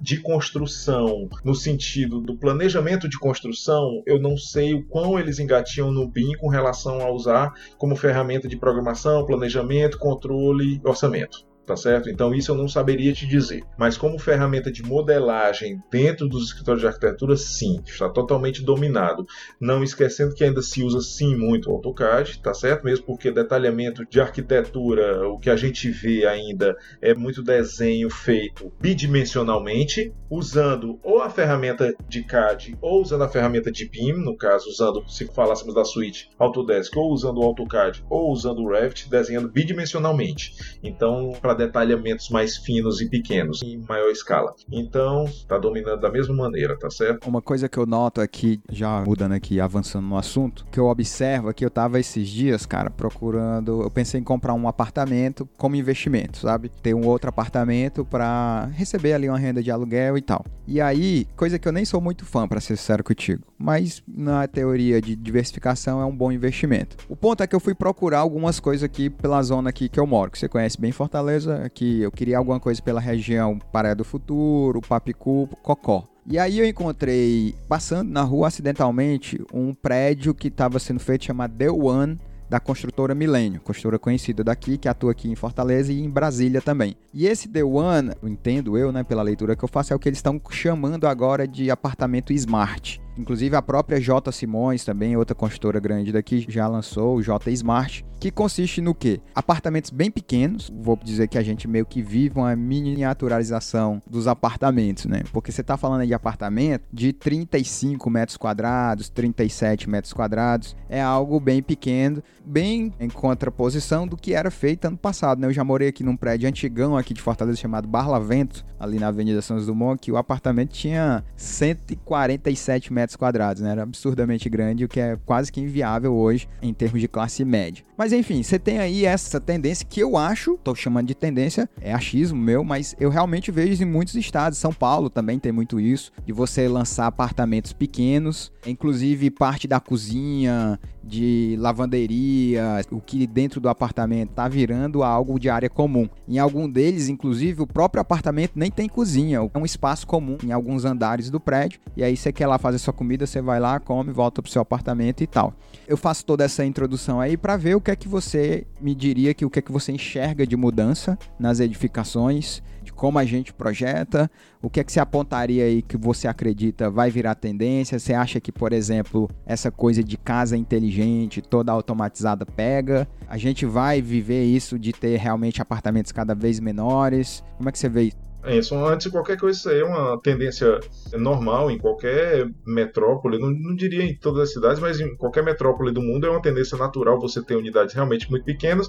de construção, no sentido do planejamento de construção, eu não sei o quão eles engatiam no BIM com relação a usar como ferramenta de programação, planejamento, controle orçamento tá certo? Então isso eu não saberia te dizer. Mas como ferramenta de modelagem dentro dos escritórios de arquitetura, sim, está totalmente dominado. Não esquecendo que ainda se usa sim muito o AutoCAD, tá certo? Mesmo porque detalhamento de arquitetura, o que a gente vê ainda é muito desenho feito bidimensionalmente, usando ou a ferramenta de CAD ou usando a ferramenta de BIM, no caso, usando, se falássemos da suíte Autodesk, ou usando o AutoCAD ou usando o Revit, desenhando bidimensionalmente. Então, para detalhamentos mais finos e pequenos, em maior escala. Então, está dominando da mesma maneira, tá certo? Uma coisa que eu noto aqui, já mudando aqui, avançando no assunto, que eu observo aqui, eu tava esses dias, cara, procurando, eu pensei em comprar um apartamento como investimento, sabe? Ter um outro apartamento para receber ali uma renda de aluguel e tal. E aí, coisa que eu nem sou muito fã, para ser sincero contigo, mas na teoria de diversificação é um bom investimento. O ponto é que eu fui procurar algumas coisas aqui pela zona aqui que eu moro, que você conhece bem Fortaleza, que eu queria alguma coisa pela região Paré do Futuro, Papicu, Cocó. E aí eu encontrei, passando na rua acidentalmente, um prédio que estava sendo feito chamado The One, da construtora Milênio, construtora conhecida daqui, que atua aqui em Fortaleza e em Brasília também. E esse The One, entendo eu, né, pela leitura que eu faço, é o que eles estão chamando agora de apartamento smart. Inclusive a própria J Simões, também outra construtora grande daqui, já lançou o J Smart, que consiste no quê? Apartamentos bem pequenos. Vou dizer que a gente meio que vive uma miniaturização dos apartamentos, né? Porque você está falando de apartamento de 35 metros quadrados, 37 metros quadrados, é algo bem pequeno, bem em contraposição do que era feito ano passado, né? Eu já morei aqui num prédio antigão aqui de Fortaleza chamado Barlavento, ali na Avenida São Dumont, que o apartamento tinha 147 metros metros quadrados, né? Era absurdamente grande, o que é quase que inviável hoje em termos de classe média. Mas enfim, você tem aí essa tendência que eu acho, tô chamando de tendência, é achismo meu, mas eu realmente vejo em muitos estados. São Paulo também tem muito isso, de você lançar apartamentos pequenos, inclusive parte da cozinha, de lavanderia, o que dentro do apartamento tá virando algo de área comum. Em algum deles, inclusive, o próprio apartamento nem tem cozinha, é um espaço comum em alguns andares do prédio. E aí você quer lá fazer sua comida, você vai lá, come, volta pro seu apartamento e tal. Eu faço toda essa introdução aí para ver o que é que você me diria que o que é que você enxerga de mudança nas edificações como a gente projeta, o que é que você apontaria aí que você acredita vai virar tendência? Você acha que, por exemplo, essa coisa de casa inteligente, toda automatizada pega? A gente vai viver isso de ter realmente apartamentos cada vez menores? Como é que você vê isso? É antes de qualquer coisa, isso aí é uma tendência normal em qualquer metrópole, não, não, diria em todas as cidades, mas em qualquer metrópole do mundo é uma tendência natural você ter unidades realmente muito pequenas,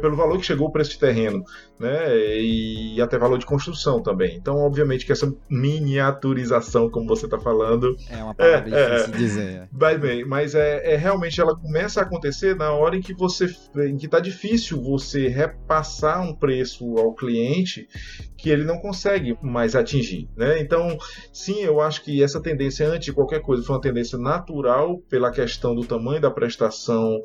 pelo valor que chegou o preço de terreno, né, e até valor de construção também. Então, obviamente que essa miniaturização, como você está falando... É uma palavra é, difícil é, dizer. Vai bem, mas é, é, realmente, ela começa a acontecer na hora em que você, em que está difícil você repassar um preço ao cliente que ele não consegue mais atingir. Né? Então, sim, eu acho que essa tendência, antes de qualquer coisa, foi uma tendência natural pela questão do tamanho da prestação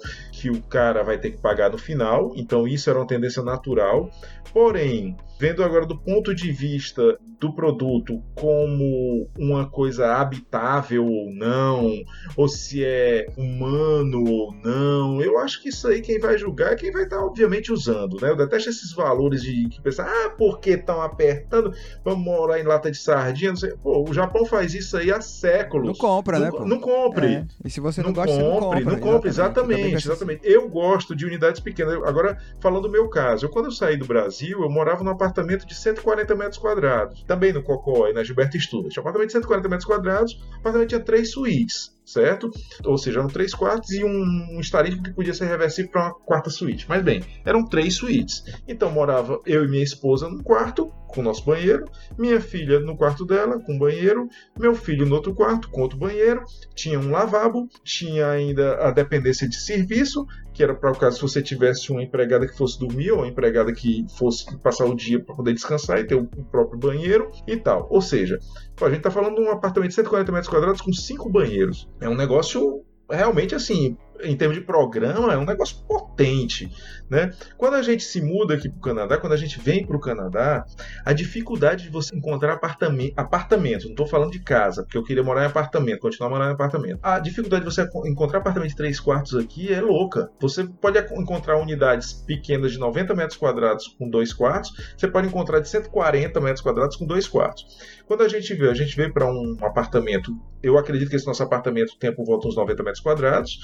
que o cara vai ter que pagar no final. Então, isso era uma tendência natural. Porém, vendo agora do ponto de vista do produto como uma coisa habitável ou não, ou se é humano ou não, eu acho que isso aí quem vai julgar é quem vai estar, obviamente, usando. Né? Eu detesto esses valores de que pensar, ah, porque estão apertando, vamos morar em lata de sardinha. Não sei. Pô, o Japão faz isso aí há séculos. Não compra, não, né? Pô? Não compre. É. E se você não, não gosta, compre, você não compra. Não compre, exatamente. exatamente. Eu gosto de unidades pequenas. Agora, falando do meu caso, eu, quando eu saí do Brasil, eu morava num apartamento de 140 metros quadrados. Também no Cocó, e na Gilberto Estudas. Tinha apartamento de 140 metros quadrados, o apartamento tinha três suítes. certo? Ou seja, eram três quartos e um, um que podia ser reversível para uma quarta suíte. Mas bem, eram três suítes. Então morava eu e minha esposa num quarto, com o nosso banheiro, minha filha no quarto dela, com banheiro, meu filho no outro quarto, com outro banheiro, tinha um lavabo, tinha ainda a dependência de serviço, que era para o caso se você tivesse uma empregada que fosse dormir ou uma empregada que fosse passar o dia para poder descansar e ter o próprio banheiro e tal. Ou seja, a gente está falando de um apartamento de 140 metros quadrados com cinco banheiros. É um negócio realmente assim em termos de programa, é um negócio potente. Né? Quando a gente se muda aqui para o Canadá, quando a gente vem para o Canadá, a dificuldade de você encontrar apartamento, apartamento não estou falando de casa, porque eu queria morar em apartamento, continuar morando em apartamento. A dificuldade de você encontrar apartamento de três quartos aqui é louca. Você pode encontrar unidades pequenas de 90 metros quadrados com dois quartos, você pode encontrar de 140 metros quadrados com dois quartos. Quando a gente vê, a gente vê para um apartamento, eu acredito que esse nosso apartamento tem por volta uns 90 metros quadrados,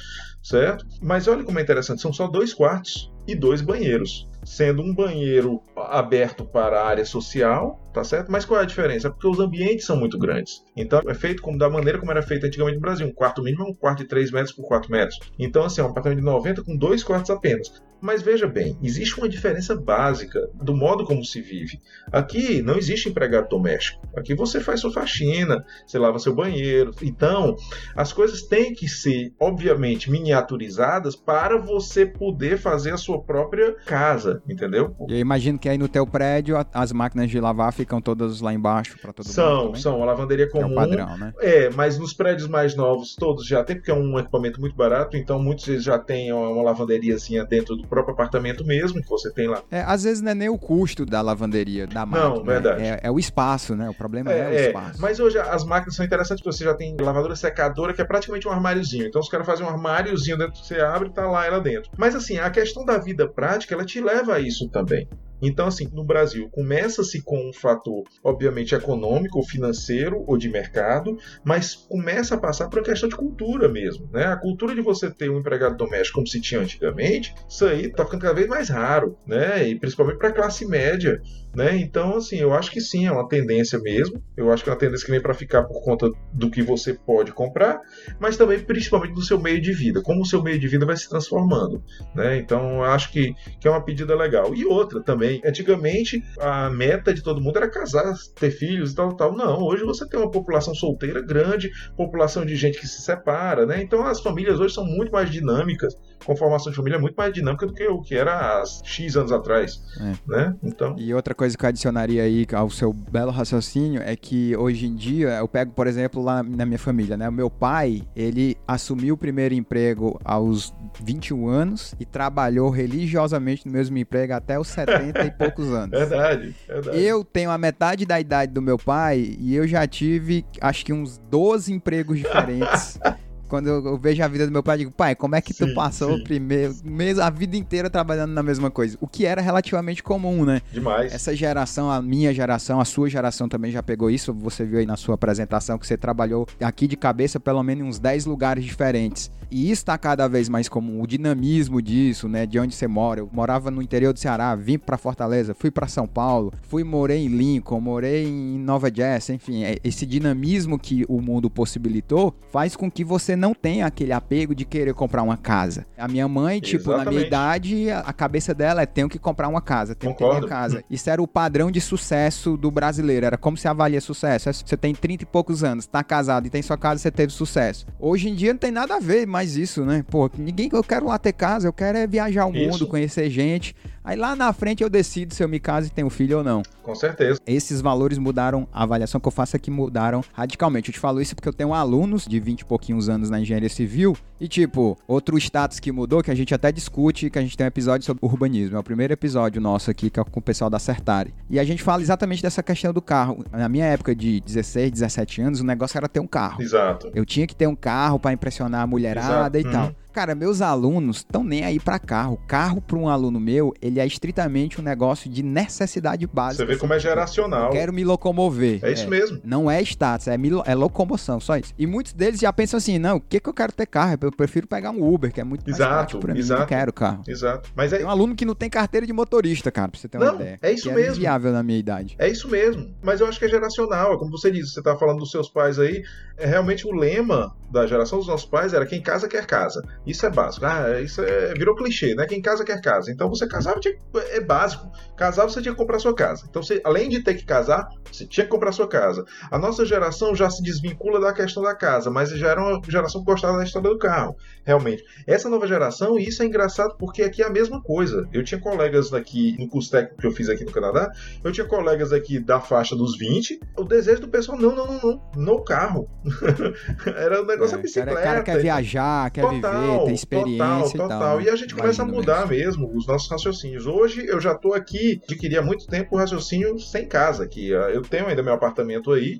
certo? Mas olha como é interessante, são só dois quartos e dois banheiros, sendo um banheiro aberto para a área social, tá certo? Mas qual é a diferença? É porque os ambientes são muito grandes. Então é feito como da maneira como era feito antigamente no Brasil, um quarto mínimo é um quarto de 3 metros por 4 metros. Então assim, é um apartamento de 90 com dois quartos apenas. Mas veja bem, existe uma diferença básica do modo como se vive. Aqui não existe empregado doméstico. Aqui você faz sua faxina, você lava seu banheiro. Então, as coisas têm que ser, obviamente, miniaturizadas para você poder fazer a sua própria casa, entendeu? Eu imagino que aí no teu prédio as máquinas de lavar ficam todas lá embaixo para todo são, mundo. São, são. A lavanderia comum. É o padrão, né? É, mas nos prédios mais novos todos já tem, porque é um equipamento muito barato, então muitos vezes já tem uma lavanderiazinha dentro do próprio apartamento mesmo, que você tem lá. É, às vezes não é nem o custo da lavanderia, da máquina. Não, verdade. É, é o espaço, né? O problema é, é o é, espaço. Mas hoje as máquinas são interessantes, porque você já tem lavadora secadora, que é praticamente um armáriozinho. Então os caras fazem um armáriozinho dentro, você abre e tá lá ela dentro. Mas assim, a questão da vida prática, ela te leva a isso também. Então, assim, no Brasil, começa-se com um fator, obviamente, econômico, ou financeiro, ou de mercado, mas começa a passar por uma questão de cultura mesmo. Né? A cultura de você ter um empregado doméstico como se tinha antigamente, isso aí está ficando cada vez mais raro, né? E principalmente para a classe média. Né? Então, assim, eu acho que sim, é uma tendência mesmo. Eu acho que é uma tendência que vem para ficar por conta do que você pode comprar, mas também principalmente do seu meio de vida, como o seu meio de vida vai se transformando. Né? Então, acho que, que é uma pedida legal. E outra também, antigamente a meta de todo mundo era casar, ter filhos e tal, tal. Não, hoje você tem uma população solteira grande, população de gente que se separa, né? Então as famílias hoje são muito mais dinâmicas, com formação de família muito mais dinâmica do que o que era há X anos atrás, é. né? Então... E outra coisa que eu adicionaria aí ao seu belo raciocínio é que hoje em dia, eu pego, por exemplo, lá na minha família, né? O meu pai, ele assumiu o primeiro emprego aos 21 anos e trabalhou religiosamente no mesmo emprego até os 70 e poucos anos. Verdade, verdade. Eu tenho a metade da idade do meu pai e eu já tive, acho que uns 12 empregos diferentes. quando eu, vejo a vida do meu pai, eu digo, pai, como é que sim, tu passou sim. primeiro, mesmo a vida inteira trabalhando na mesma coisa? O que era relativamente comum, né? Demais. Essa geração, a minha geração, a sua geração também já pegou isso. Você viu aí na sua apresentação que você trabalhou aqui de cabeça pelo menos em uns 10 lugares diferentes. E isso está cada vez mais comum, o dinamismo disso, né? De onde você mora. Eu morava no interior do Ceará, vim para Fortaleza, fui para São Paulo, fui morei em Lincoln, morei em Nova Jersey, enfim, é, esse dinamismo que o mundo possibilitou faz com que você não tenha aquele apego de querer comprar uma casa. A minha mãe, tipo, Exatamente. na minha idade, a cabeça dela é tenho que comprar uma casa, tenho Concordo. que ter uma casa. Isso era o padrão de sucesso do brasileiro, era como se avalia sucesso. Você tem 30 e poucos anos, tá casado e tem sua casa, você teve sucesso. Hoje em dia não tem nada a ver mais mais isso, né? Pô, ninguém eu quero lá ter casa, eu quero é viajar o mundo, conhecer gente. Aí lá na frente eu decido se eu me caso e tenho filho ou não. Com certeza. Esses valores mudaram, a avaliação que eu faço aqui mudaram radicalmente. Eu te falo isso porque eu tenho alunos de 20 e pouquinhos anos na engenharia civil e, tipo, outro status que mudou, que a gente até discute, que a gente tem um episódio sobre urbanismo. É o primeiro episódio nosso aqui, que é com o pessoal da Certare. E a gente fala exatamente dessa questão do carro. Na minha época de 16, 17 anos, o negócio era ter um carro. Exato. Eu tinha que ter um carro para impressionar a mulherada Exato. e uhum. tal. Cara, meus alunos estão nem aí para carro. Carro para um aluno meu, ele é estritamente um negócio de necessidade básica. Você vê como é geracional. Eu quero me locomover. É isso é, mesmo. Não é status, é, é locomoção, só isso. E muitos deles já pensam assim, não, o que que eu quero ter carro? Eu prefiro pegar um Uber, que é muito mais exato, prático pra mim. Exato. Não quero carro. Exato. Mas é... Tem um aluno que não tem carteira de motorista, cara, pra você ter uma não, ideia. É isso mesmo. É viável na minha idade. É isso mesmo. Mas eu acho que é geracional. É como você disse, você tá falando dos seus pais aí. É realmente o lema da geração dos nossos pais era quem casa quer casa. Isso é básico. Ah, isso é, virou clichê, né? Quem casa quer casa. Então você casava tinha, é básico. Casar você tinha que comprar sua casa. Então você, além de ter que casar, você tinha que comprar sua casa. A nossa geração já se desvincula da questão da casa, mas já era uma geração que gostava da história do carro, realmente. Essa nova geração, e isso é engraçado porque aqui é a mesma coisa. Eu tinha colegas aqui no curso técnico que eu fiz aqui no Canadá, eu tinha colegas aqui da faixa dos 20. O desejo do pessoal, não, não, não, não, no carro. era um negócio é, a bicicleta. O cara quer viajar, quer total, viver, ter experiência total, e tal. E a gente começa a mudar mesmo. mesmo os nossos raciocínios. Hoje eu já estou aqui, adquiri há muito tempo o raciocínio sem casa, que ah, eu tenho ainda meu apartamento aí,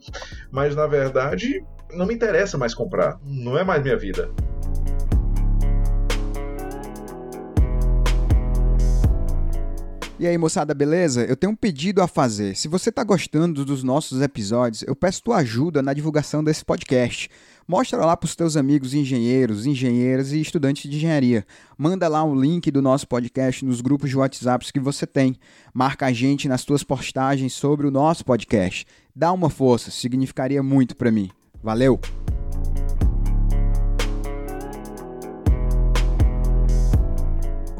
mas na verdade não me interessa mais comprar, não é mais minha vida. E aí, moçada, beleza? Eu tenho um pedido a fazer. Se você está gostando dos nossos episódios, eu peço tua ajuda na divulgação desse podcast. Mostra lá para os teus amigos engenheiros, engenheiras e estudantes de engenharia. Manda lá um link do nosso podcast nos grupos de WhatsApp que você tem. Marca a gente nas tuas postagens sobre o nosso podcast. Dá uma força, significaria muito para mim. Valeu!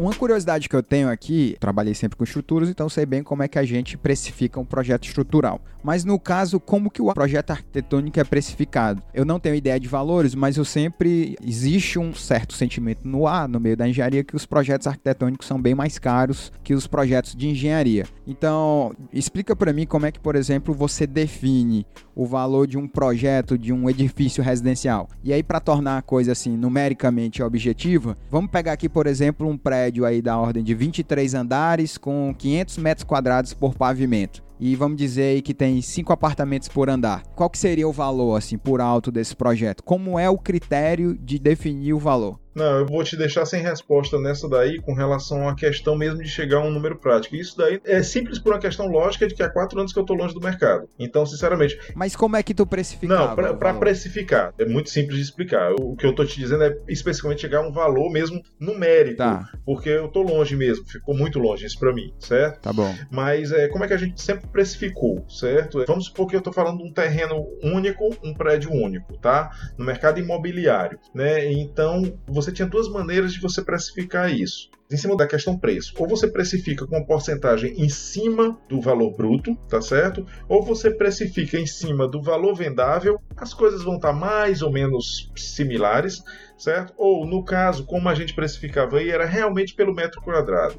Uma curiosidade que eu tenho aqui, trabalhei sempre com estruturas, então sei bem como é que a gente precifica um projeto estrutural. Mas no caso, como que o projeto arquitetônico é precificado? Eu não tenho ideia de valores, mas eu sempre existe um certo sentimento no ar, no meio da engenharia, que os projetos arquitetônicos são bem mais caros que os projetos de engenharia. Então, explica para mim como é que, por exemplo, você define o valor de um projeto de um edifício residencial. E aí, para tornar a coisa assim numericamente objetiva, vamos pegar aqui, por exemplo, um prédio prédio aí da ordem de 23 andares com 500 metros quadrados por pavimento e vamos dizer aí que tem cinco apartamentos por andar. Qual que seria o valor assim por alto desse projeto? Como é o critério de definir o valor? Não, eu vou te deixar sem resposta nessa daí com relação à questão mesmo de chegar a um número prático. Isso daí é simples por uma questão lógica de que há quatro anos que eu tô longe do mercado. Então, sinceramente. Mas como é que tu precificava? Não, para precificar, é muito simples de explicar. O que eu tô te dizendo é especificamente chegar a um valor mesmo numérico. Tá. Porque eu tô longe mesmo, ficou muito longe isso para mim, certo? Tá bom. Mas é, como é que a gente sempre precificou, certo? Vamos supor que eu tô falando de um terreno único, um prédio único, tá? No mercado imobiliário, né? Então, você você tinha duas maneiras de você precificar isso. Em cima da questão preço. Ou você precifica com uma porcentagem em cima do valor bruto, tá certo? Ou você precifica em cima do valor vendável. As coisas vão estar mais ou menos similares, certo? Ou, no caso, como a gente precificava aí, era realmente pelo metro quadrado.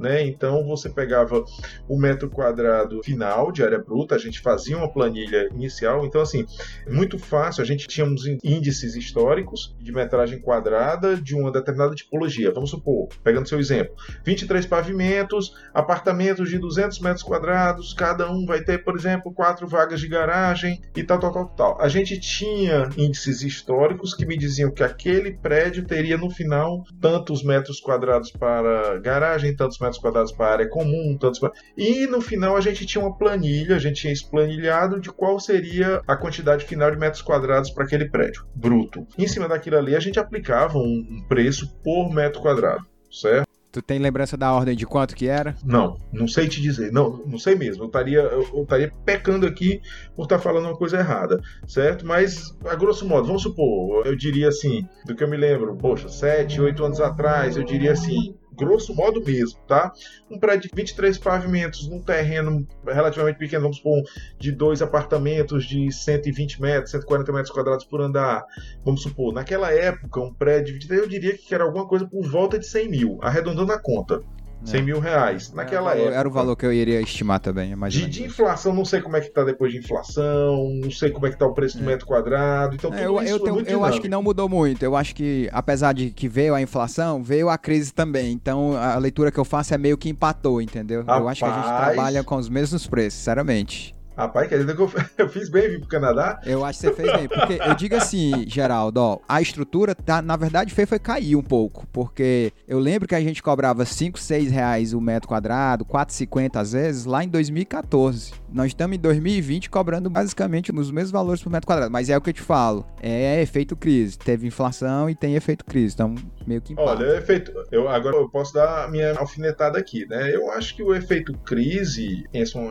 Né? Então você pegava o metro quadrado final de área bruta, a gente fazia uma planilha inicial. Então, assim, muito fácil, a gente tinha uns índices históricos de metragem quadrada de uma determinada tipologia. Vamos supor, pegando seu exemplo, 23 pavimentos, apartamentos de 200 metros quadrados, cada um vai ter, por exemplo, quatro vagas de garagem e tal, tal, tal, tal. A gente tinha índices históricos que me diziam que aquele prédio teria no final tantos metros quadrados para garagem, tantos metros quadrados para área comum, tantos e no final a gente tinha uma planilha, a gente tinha esplanilhado de qual seria a quantidade final de metros quadrados para aquele prédio bruto. Em cima daquilo ali a gente aplicava um preço por metro quadrado, certo? Tu tem lembrança da ordem de quanto que era? Não, não sei te dizer. Não, não sei mesmo. Eu estaria eu, estaria pecando aqui por estar tá falando uma coisa errada, certo? Mas, a grosso modo, vamos supor, eu diria assim, do que eu me lembro, poxa, sete, oito anos atrás, eu diria assim, grosso modo mesmo, tá? Um prédio de 23 pavimentos num terreno relativamente pequeno, vamos supor, de dois apartamentos de 120 metros, 140 metros quadrados por andar, vamos supor, naquela época, um prédio de 23, eu diria que era alguma coisa por volta de 100 mil, arredondando a conta. 100 é. mil reais. Naquela era, época. Era o valor que eu iria estimar também. É de, de, inflação, não sei como é que tá depois de inflação, não sei como é que tá o preço do é. metro quadrado. Então, é, eu, eu, tenho, eu acho que não mudou muito. Eu acho que, apesar de que veio a inflação, veio a crise também. Então, a leitura que eu faço é meio que empatou, entendeu? Rapaz, eu acho que a gente trabalha com os mesmos preços, sinceramente. Rapaz, quer dizer que eu, eu fiz bem vir pro Canadá? Eu acho que você fez bem, porque eu digo assim, Geraldo, ó, a estrutura, tá, na verdade, fez foi cair um pouco, porque eu lembro que a gente cobrava 5, 6 reais o metro quadrado, 4,50 às vezes, lá em 2014. Nós estamos em 2020 cobrando basicamente nos mesmos valores por metro quadrado, mas é o que eu te falo, é efeito crise, teve inflação e tem efeito crise, então meio que impacta. Olha, efeito, eu, agora eu posso dar a minha alfinetada aqui, né? Eu acho que o efeito crise,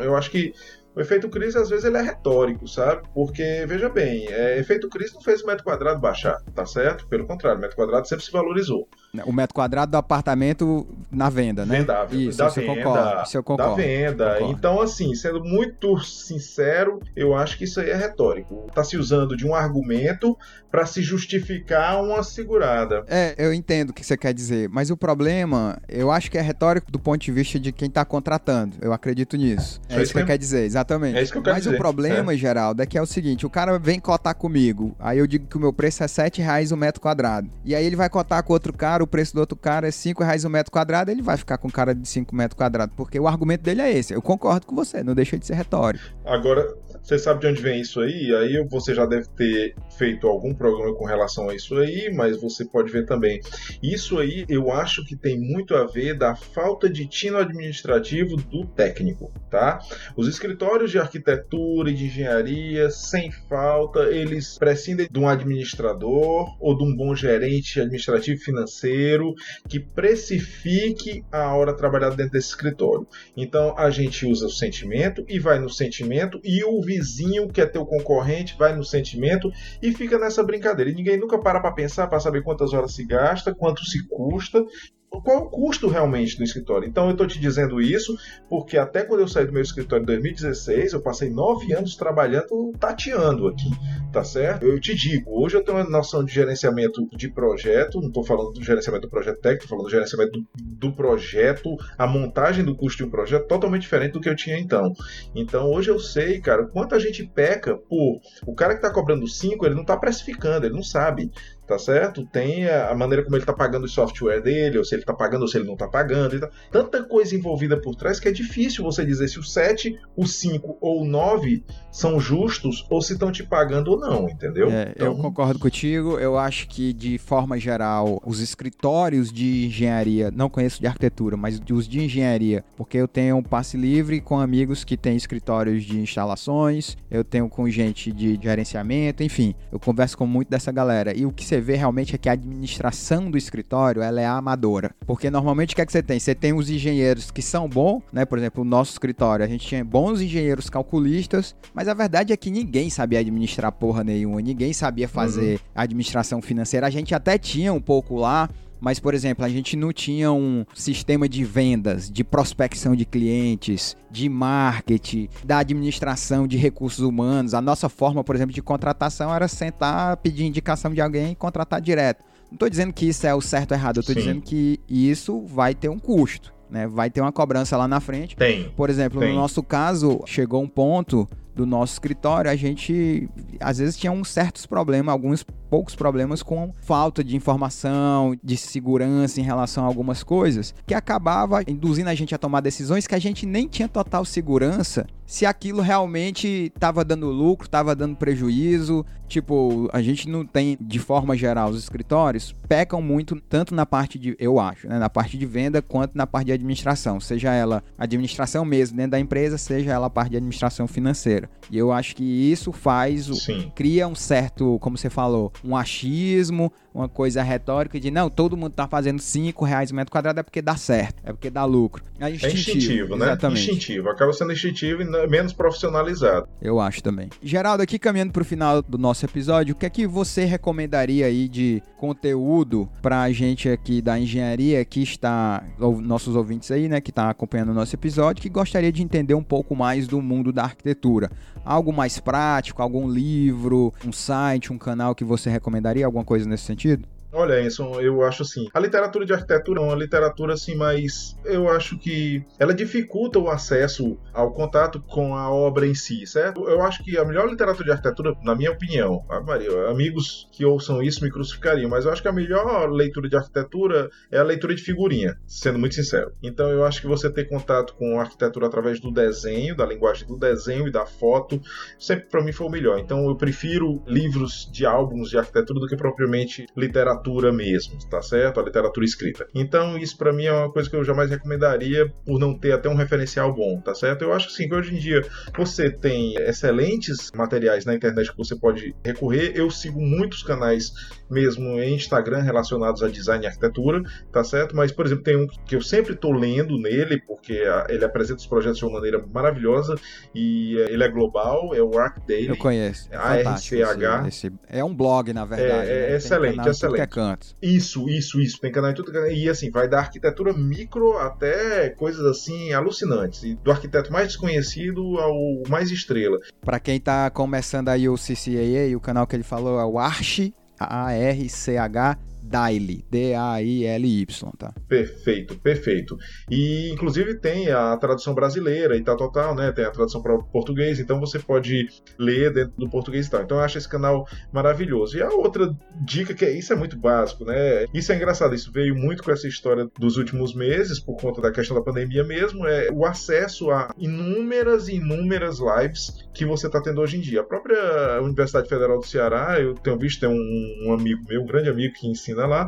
eu acho que o efeito crise, às vezes, ele é retórico, sabe? Porque, veja bem, é, efeito crise não fez o metro quadrado baixar, tá certo? Pelo contrário, o metro quadrado sempre se valorizou. O metro quadrado do apartamento na venda, né? Vendável. Isso, da isso venda. Eu concordo, isso eu concordo. Da venda. Concordo. Então, assim, sendo muito sincero, eu acho que isso aí é retórico. Tá se usando de um argumento para se justificar uma segurada. É, eu entendo o que você quer dizer, mas o problema, eu acho que é retórico do ponto de vista de quem tá contratando. Eu acredito nisso. É, é isso que, que quer dizer, exatamente. É isso que eu quero mas dizer. o problema, é. Geraldo, é que é o seguinte: o cara vem cotar comigo, aí eu digo que o meu preço é 7 reais o metro quadrado. E aí ele vai cotar com outro cara, o preço do outro cara é 5 reais o metro quadrado, ele vai ficar com cara de 5 metros quadrados, porque o argumento dele é esse. Eu concordo com você, não deixa de ser retórico. Agora, você sabe de onde vem isso aí? Aí você já deve ter feito algum programa com relação a isso aí, mas você pode ver também. Isso aí eu acho que tem muito a ver da falta de tino administrativo do técnico, tá? Os escritórios de arquitetura e de engenharia, sem falta, eles prescindem de um administrador ou de um bom gerente administrativo financeiro que precifique a hora trabalhada dentro desse escritório. Então a gente usa o sentimento e vai no sentimento e o vizinho que é teu concorrente vai no sentimento e fica nessa brincadeira. E ninguém nunca para para pensar para saber quantas horas se gasta, quanto se custa qual é o custo realmente do escritório. Então eu estou te dizendo isso porque até quando eu saí do meu escritório em 2016, eu passei nove anos trabalhando, tateando aqui, tá certo? Eu te digo, hoje eu tenho uma noção de gerenciamento de projeto, não estou falando do gerenciamento do projeto técnico, estou falando do gerenciamento do, do, projeto, a montagem do custo de um projeto totalmente diferente do que eu tinha então. Então hoje eu sei, cara, quanto a gente peca por o cara que está cobrando 5, ele não está precificando, ele não sabe tá certo? Tem a maneira como ele está pagando o software dele, ou se ele está pagando ou se ele não está pagando. Tá... Tanta coisa envolvida por trás que é difícil você dizer se o 7, o 5 ou o 9 são justos ou se estão te pagando ou não, entendeu? É, então... Eu concordo contigo. Eu acho que, de forma geral, os escritórios de engenharia, não conheço de arquitetura, mas os de engenharia, porque eu tenho um passe livre com amigos que têm escritórios de instalações, eu tenho com gente de gerenciamento, enfim, eu converso com muito dessa galera. E o que você vê realmente é que a administração do escritório ela é amadora. Porque normalmente o que é que você tem? Você tem os engenheiros que são bons, né? Por exemplo, o nosso escritório, a gente tinha bons engenheiros calculistas, mas a verdade é que ninguém sabia administrar porra nenhuma, ninguém sabia fazer uhum. administração financeira. A gente até tinha um pouco lá, mas, por exemplo, a gente não tinha um sistema de vendas, de prospecção de clientes, de marketing, da administração de recursos humanos. A nossa forma, por exemplo, de contratação era sentar, pedir indicação de alguém e contratar direto. Não estou dizendo que isso é o certo ou errado, eu estou dizendo que isso vai ter um custo. Né? Vai ter uma cobrança lá na frente. Tem. Por exemplo, tem. no nosso caso, chegou um ponto do nosso escritório, a gente às vezes tinha uns certos problemas, alguns poucos problemas com falta de informação, de segurança em relação a algumas coisas, que acabava induzindo a gente a tomar decisões que a gente nem tinha total segurança se aquilo realmente estava dando lucro, estava dando prejuízo. Tipo, a gente não tem, de forma geral, os escritórios pecam muito, tanto na parte de, eu acho, né, na parte de venda, quanto na parte de administração. Seja ela administração mesmo dentro da empresa, seja ela a parte de administração financeira. E eu acho que isso faz, cria um certo, como você falou, um achismo, uma coisa retórica de não, todo mundo tá fazendo 5 reais o metro quadrado é porque dá certo, é porque dá lucro. É instintivo, é instintivo né? Exatamente. Instintivo, acaba sendo instintivo e menos profissionalizado. Eu acho também. Geraldo, aqui caminhando pro final do nosso episódio, o que é que você recomendaria aí de conteúdo pra gente aqui da engenharia que está, nossos ouvintes aí, né, que tá acompanhando o nosso episódio, que gostaria de entender um pouco mais do mundo da arquitetura? Algo mais prático, algum livro, um site, um canal que você recomendaria, alguma coisa nesse sentido? sentido? Olha, Enson, eu acho assim, a literatura de arquitetura é uma literatura assim, mas eu acho que ela dificulta o acesso ao contato com a obra em si, certo? Eu acho que a melhor literatura de arquitetura, na minha opinião, Maria, amigos que ouçam isso me crucificariam, mas eu acho que a melhor leitura de arquitetura é a leitura de figurinha, sendo muito sincero. Então eu acho que você ter contato com a arquitetura através do desenho, da linguagem do desenho e da foto, sempre para mim foi o melhor. Então eu prefiro livros de álbuns de arquitetura do que propriamente literatura literatura mesmo, tá certo? A literatura escrita. Então, isso para mim é uma coisa que eu jamais recomendaria por não ter até um referencial bom, tá certo? Eu acho assim que hoje em dia você tem excelentes materiais na internet que você pode recorrer. Eu sigo muitos canais mesmo em Instagram relacionados a design e arquitetura, tá certo? Mas, por exemplo, tem um que eu sempre tô lendo nele, porque ele apresenta os projetos de uma maneira maravilhosa e ele é global, é o Arc Daily. Eu conheço. É ARCH. Esse, esse, é um blog, na verdade. É, é né? excelente, excelente canto. Isso, isso, isso. Tem canal em tudo é E assim, vai da arquitetura micro até coisas assim alucinantes. E do arquiteto mais desconhecido ao mais estrela. Para quem tá começando aí o CCAA, o canal que ele falou é o Arch, A-R-C-H Daily, D-A-I-L-Y, tá? Perfeito, perfeito. E inclusive tem a tradução brasileira e tal, tal, tal, né? Tem a tradução para o português, então você pode ler dentro do português e tal. Então eu acho esse canal maravilhoso. E a outra dica que é isso é muito básico, né? Isso é engraçado, isso veio muito com essa história dos últimos meses, por conta da questão da pandemia mesmo, é o acesso a inúmeras e inúmeras lives que você está tendo hoje em dia. A própria Universidade Federal do Ceará, eu tenho visto, tem um, um amigo meu, um grande amigo que ensina lá.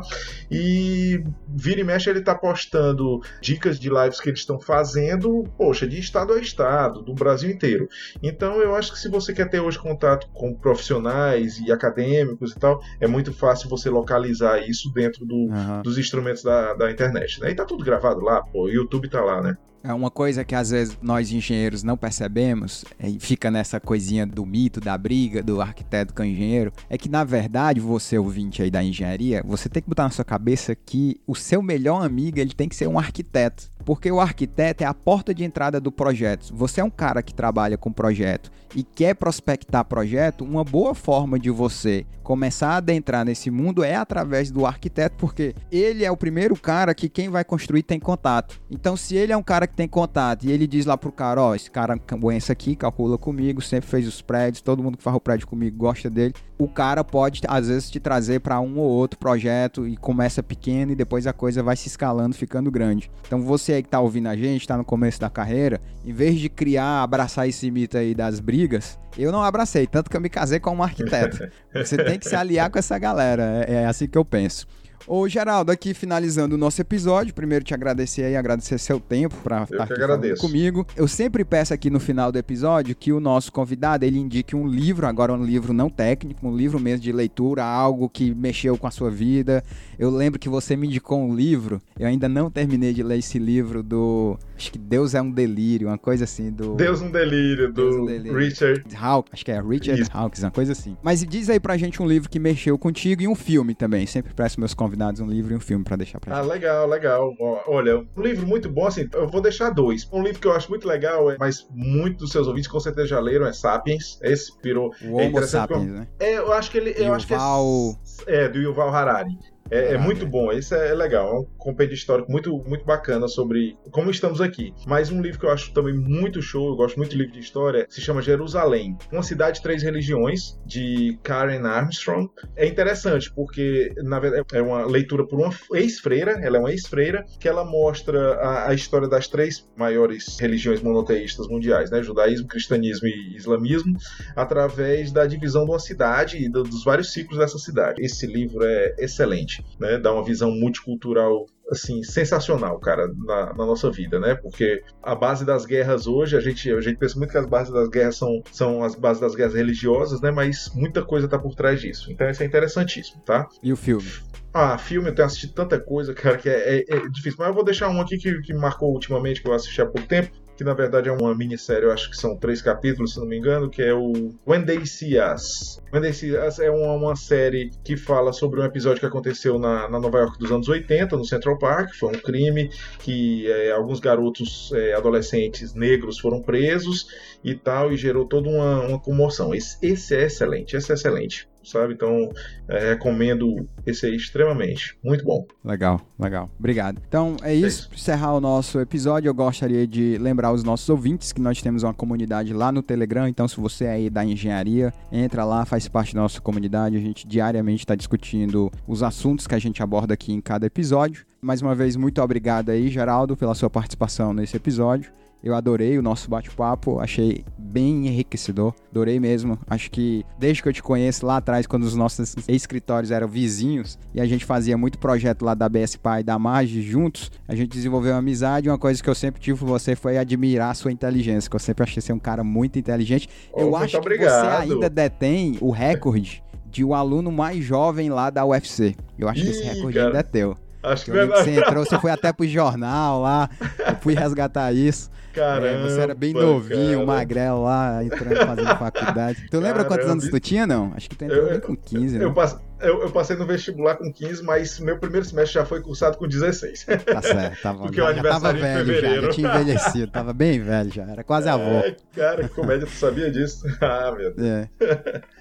E vira e mexe ele tá postando dicas de lives que eles estão fazendo, poxa, de estado a estado, do Brasil inteiro. Então eu acho que se você quer ter hoje contato com profissionais e acadêmicos e tal, é muito fácil você localizar isso dentro do, uhum. dos instrumentos da, da internet. Né? E tá tudo gravado lá, pô, o YouTube tá lá, né? É uma coisa que às vezes nós engenheiros não percebemos, é, e fica nessa coisinha do mito, da briga do arquiteto com o engenheiro, é que na verdade, você ouvinte aí da engenharia, você tem que botar na sua cabeça que o seu melhor amigo, ele tem que ser um arquiteto. Porque o arquiteto é a porta de entrada do projeto. Você é um cara que trabalha com projeto e quer prospectar projeto, uma boa forma de você começar a adentrar nesse mundo é através do arquiteto, porque ele é o primeiro cara que quem vai construir tem contato. Então, se ele é um cara que tem contato e ele diz lá pro cara, ó, esse cara conhece aqui, calcula comigo, sempre fez os prédios, todo mundo que faz o prédio comigo gosta dele, o cara pode às vezes te trazer para um ou outro projeto e começa pequeno e depois a coisa vai se escalando, ficando grande. Então, você você aí que tá ouvindo a gente, tá no começo da carreira, em vez de criar, abraçar esse mito aí das brigas, eu não abracei, tanto que eu me casei com um arquiteto. Você tem que se aliar com essa galera, é, é assim que eu penso. Ô, Geraldo, aqui finalizando o nosso episódio, primeiro te agradecer aí, agradecer seu tempo para estar aqui agradeço. comigo. Eu sempre peço aqui no final do episódio que o nosso convidado, ele indique um livro, agora um livro não técnico, um livro mesmo de leitura, algo que mexeu com a sua vida. Eu lembro que você me indicou um livro, eu ainda não terminei de ler esse livro do acho que Deus é um delírio, uma coisa assim do Deus um delírio do um delírio. Richard Hawkins, acho que é Richard. Hawkins, uma coisa assim. Mas diz aí pra gente um livro que mexeu contigo e um filme também. Sempre peço meus convidados um livro e um filme para deixar pra ah, gente. Ah, legal, legal. Olha, um livro muito bom assim, eu vou deixar dois. Um livro que eu acho muito legal, é, mas muitos dos seus ouvintes com certeza já leram é Sapiens. Esse virou o é Homo Sapiens, né? É, eu acho que ele eu Yuval... acho que é, é do Yuval Harari. É, é, muito bom, isso é, legal. É um compêndio histórico muito, muito bacana sobre como estamos aqui. Mas um livro que eu acho também muito show, eu gosto muito de livro de história, se chama Jerusalém, Uma Cidade Três Religiões, de Karen Armstrong. É interessante, porque na verdade é uma leitura por uma ex-freira, ela é uma ex-freira, que ela mostra a, a, história das três maiores religiões monoteístas mundiais, né? Judaísmo, cristianismo e islamismo, através da divisão de uma cidade e do, dos vários ciclos dessa cidade. Esse livro é excelente né? Dá uma visão multicultural assim sensacional, cara, na, na, nossa vida, né? Porque a base das guerras hoje, a gente, a gente pensa muito que as bases das guerras são, são as bases das guerras religiosas, né? Mas muita coisa tá por trás disso. Então isso é interessantíssimo, tá? E o filme? Ah, filme, eu tenho assistido tanta coisa, cara, que é, é, é difícil. Mas eu vou deixar um aqui que, que marcou ultimamente, que eu assisti há pouco tempo, que na verdade é uma minissérie, eu acho que são três capítulos, se não me engano, que é o When They See Us. See Us é uma, uma série que fala sobre um episódio que aconteceu na, na, Nova York dos anos 80, no Central Park. Foi um crime que é, alguns garotos é, adolescentes negros foram presos e tal, e gerou toda uma, uma comoção. Esse, esse, é excelente, esse é excelente. sabe? Então, é, recomendo esse aí extremamente. Muito bom. Legal, legal. Obrigado. Então, é isso. Para encerrar o nosso episódio, eu gostaria de lembrar os nossos ouvintes que nós temos uma comunidade lá no Telegram. Então, se você é aí da engenharia, entra lá, faz parte da nossa comunidade. A gente diariamente está discutindo os assuntos que a gente aborda aqui em cada episódio. Mais uma vez, muito obrigado aí, Geraldo, pela sua participação nesse episódio. Eu adorei o nosso bate-papo, achei bem enriquecedor, adorei mesmo. Acho que desde que eu te conheço lá atrás, quando os nossos escritórios eram vizinhos e a gente fazia muito projeto lá da BS Pai e da Marge juntos, a gente desenvolveu uma amizade. Uma coisa que eu sempre tive por você foi admirar a sua inteligência, que eu sempre achei ser um cara muito inteligente. Oh, eu acho obrigado. que você ainda detém o recorde de o um aluno mais jovem lá da UFC. Eu acho Ih, que esse recorde cara. ainda é teu. Acho que que verdade. você entrou, você foi até pro jornal lá, eu fui resgatar isso. Caramba, É, você era bem novinho, cara. magrelo lá, entrando fazendo faculdade. Tu lembra quantos Caramba, anos tu tinha, não? Acho que tu entrou Eu- bem com 15, Eu, né? passe- eu- eu passei no vestibular com 15, mas meu primeiro semestre já foi cursado com 16. Tá certo, tava, Porque é o já, já tava aniversário de velho já, fevereiro. já tinha envelhecido, tava bem velho já, era quase avô. É, cara, que comédia, tu sabia disso? Ah, meu Deus. É.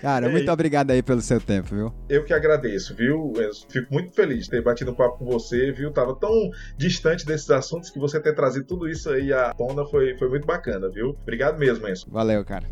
Cara, E muito aí? obrigado aí pelo seu tempo, viu? Eu que agradeço, viu? Eu fico muito feliz de ter batido um papo com você, viu? Tava tão distante desses assuntos que você ter trazido tudo isso aí à tona foi, foi muito bacana, viu? Obrigado mesmo, Enzo. Valeu, cara.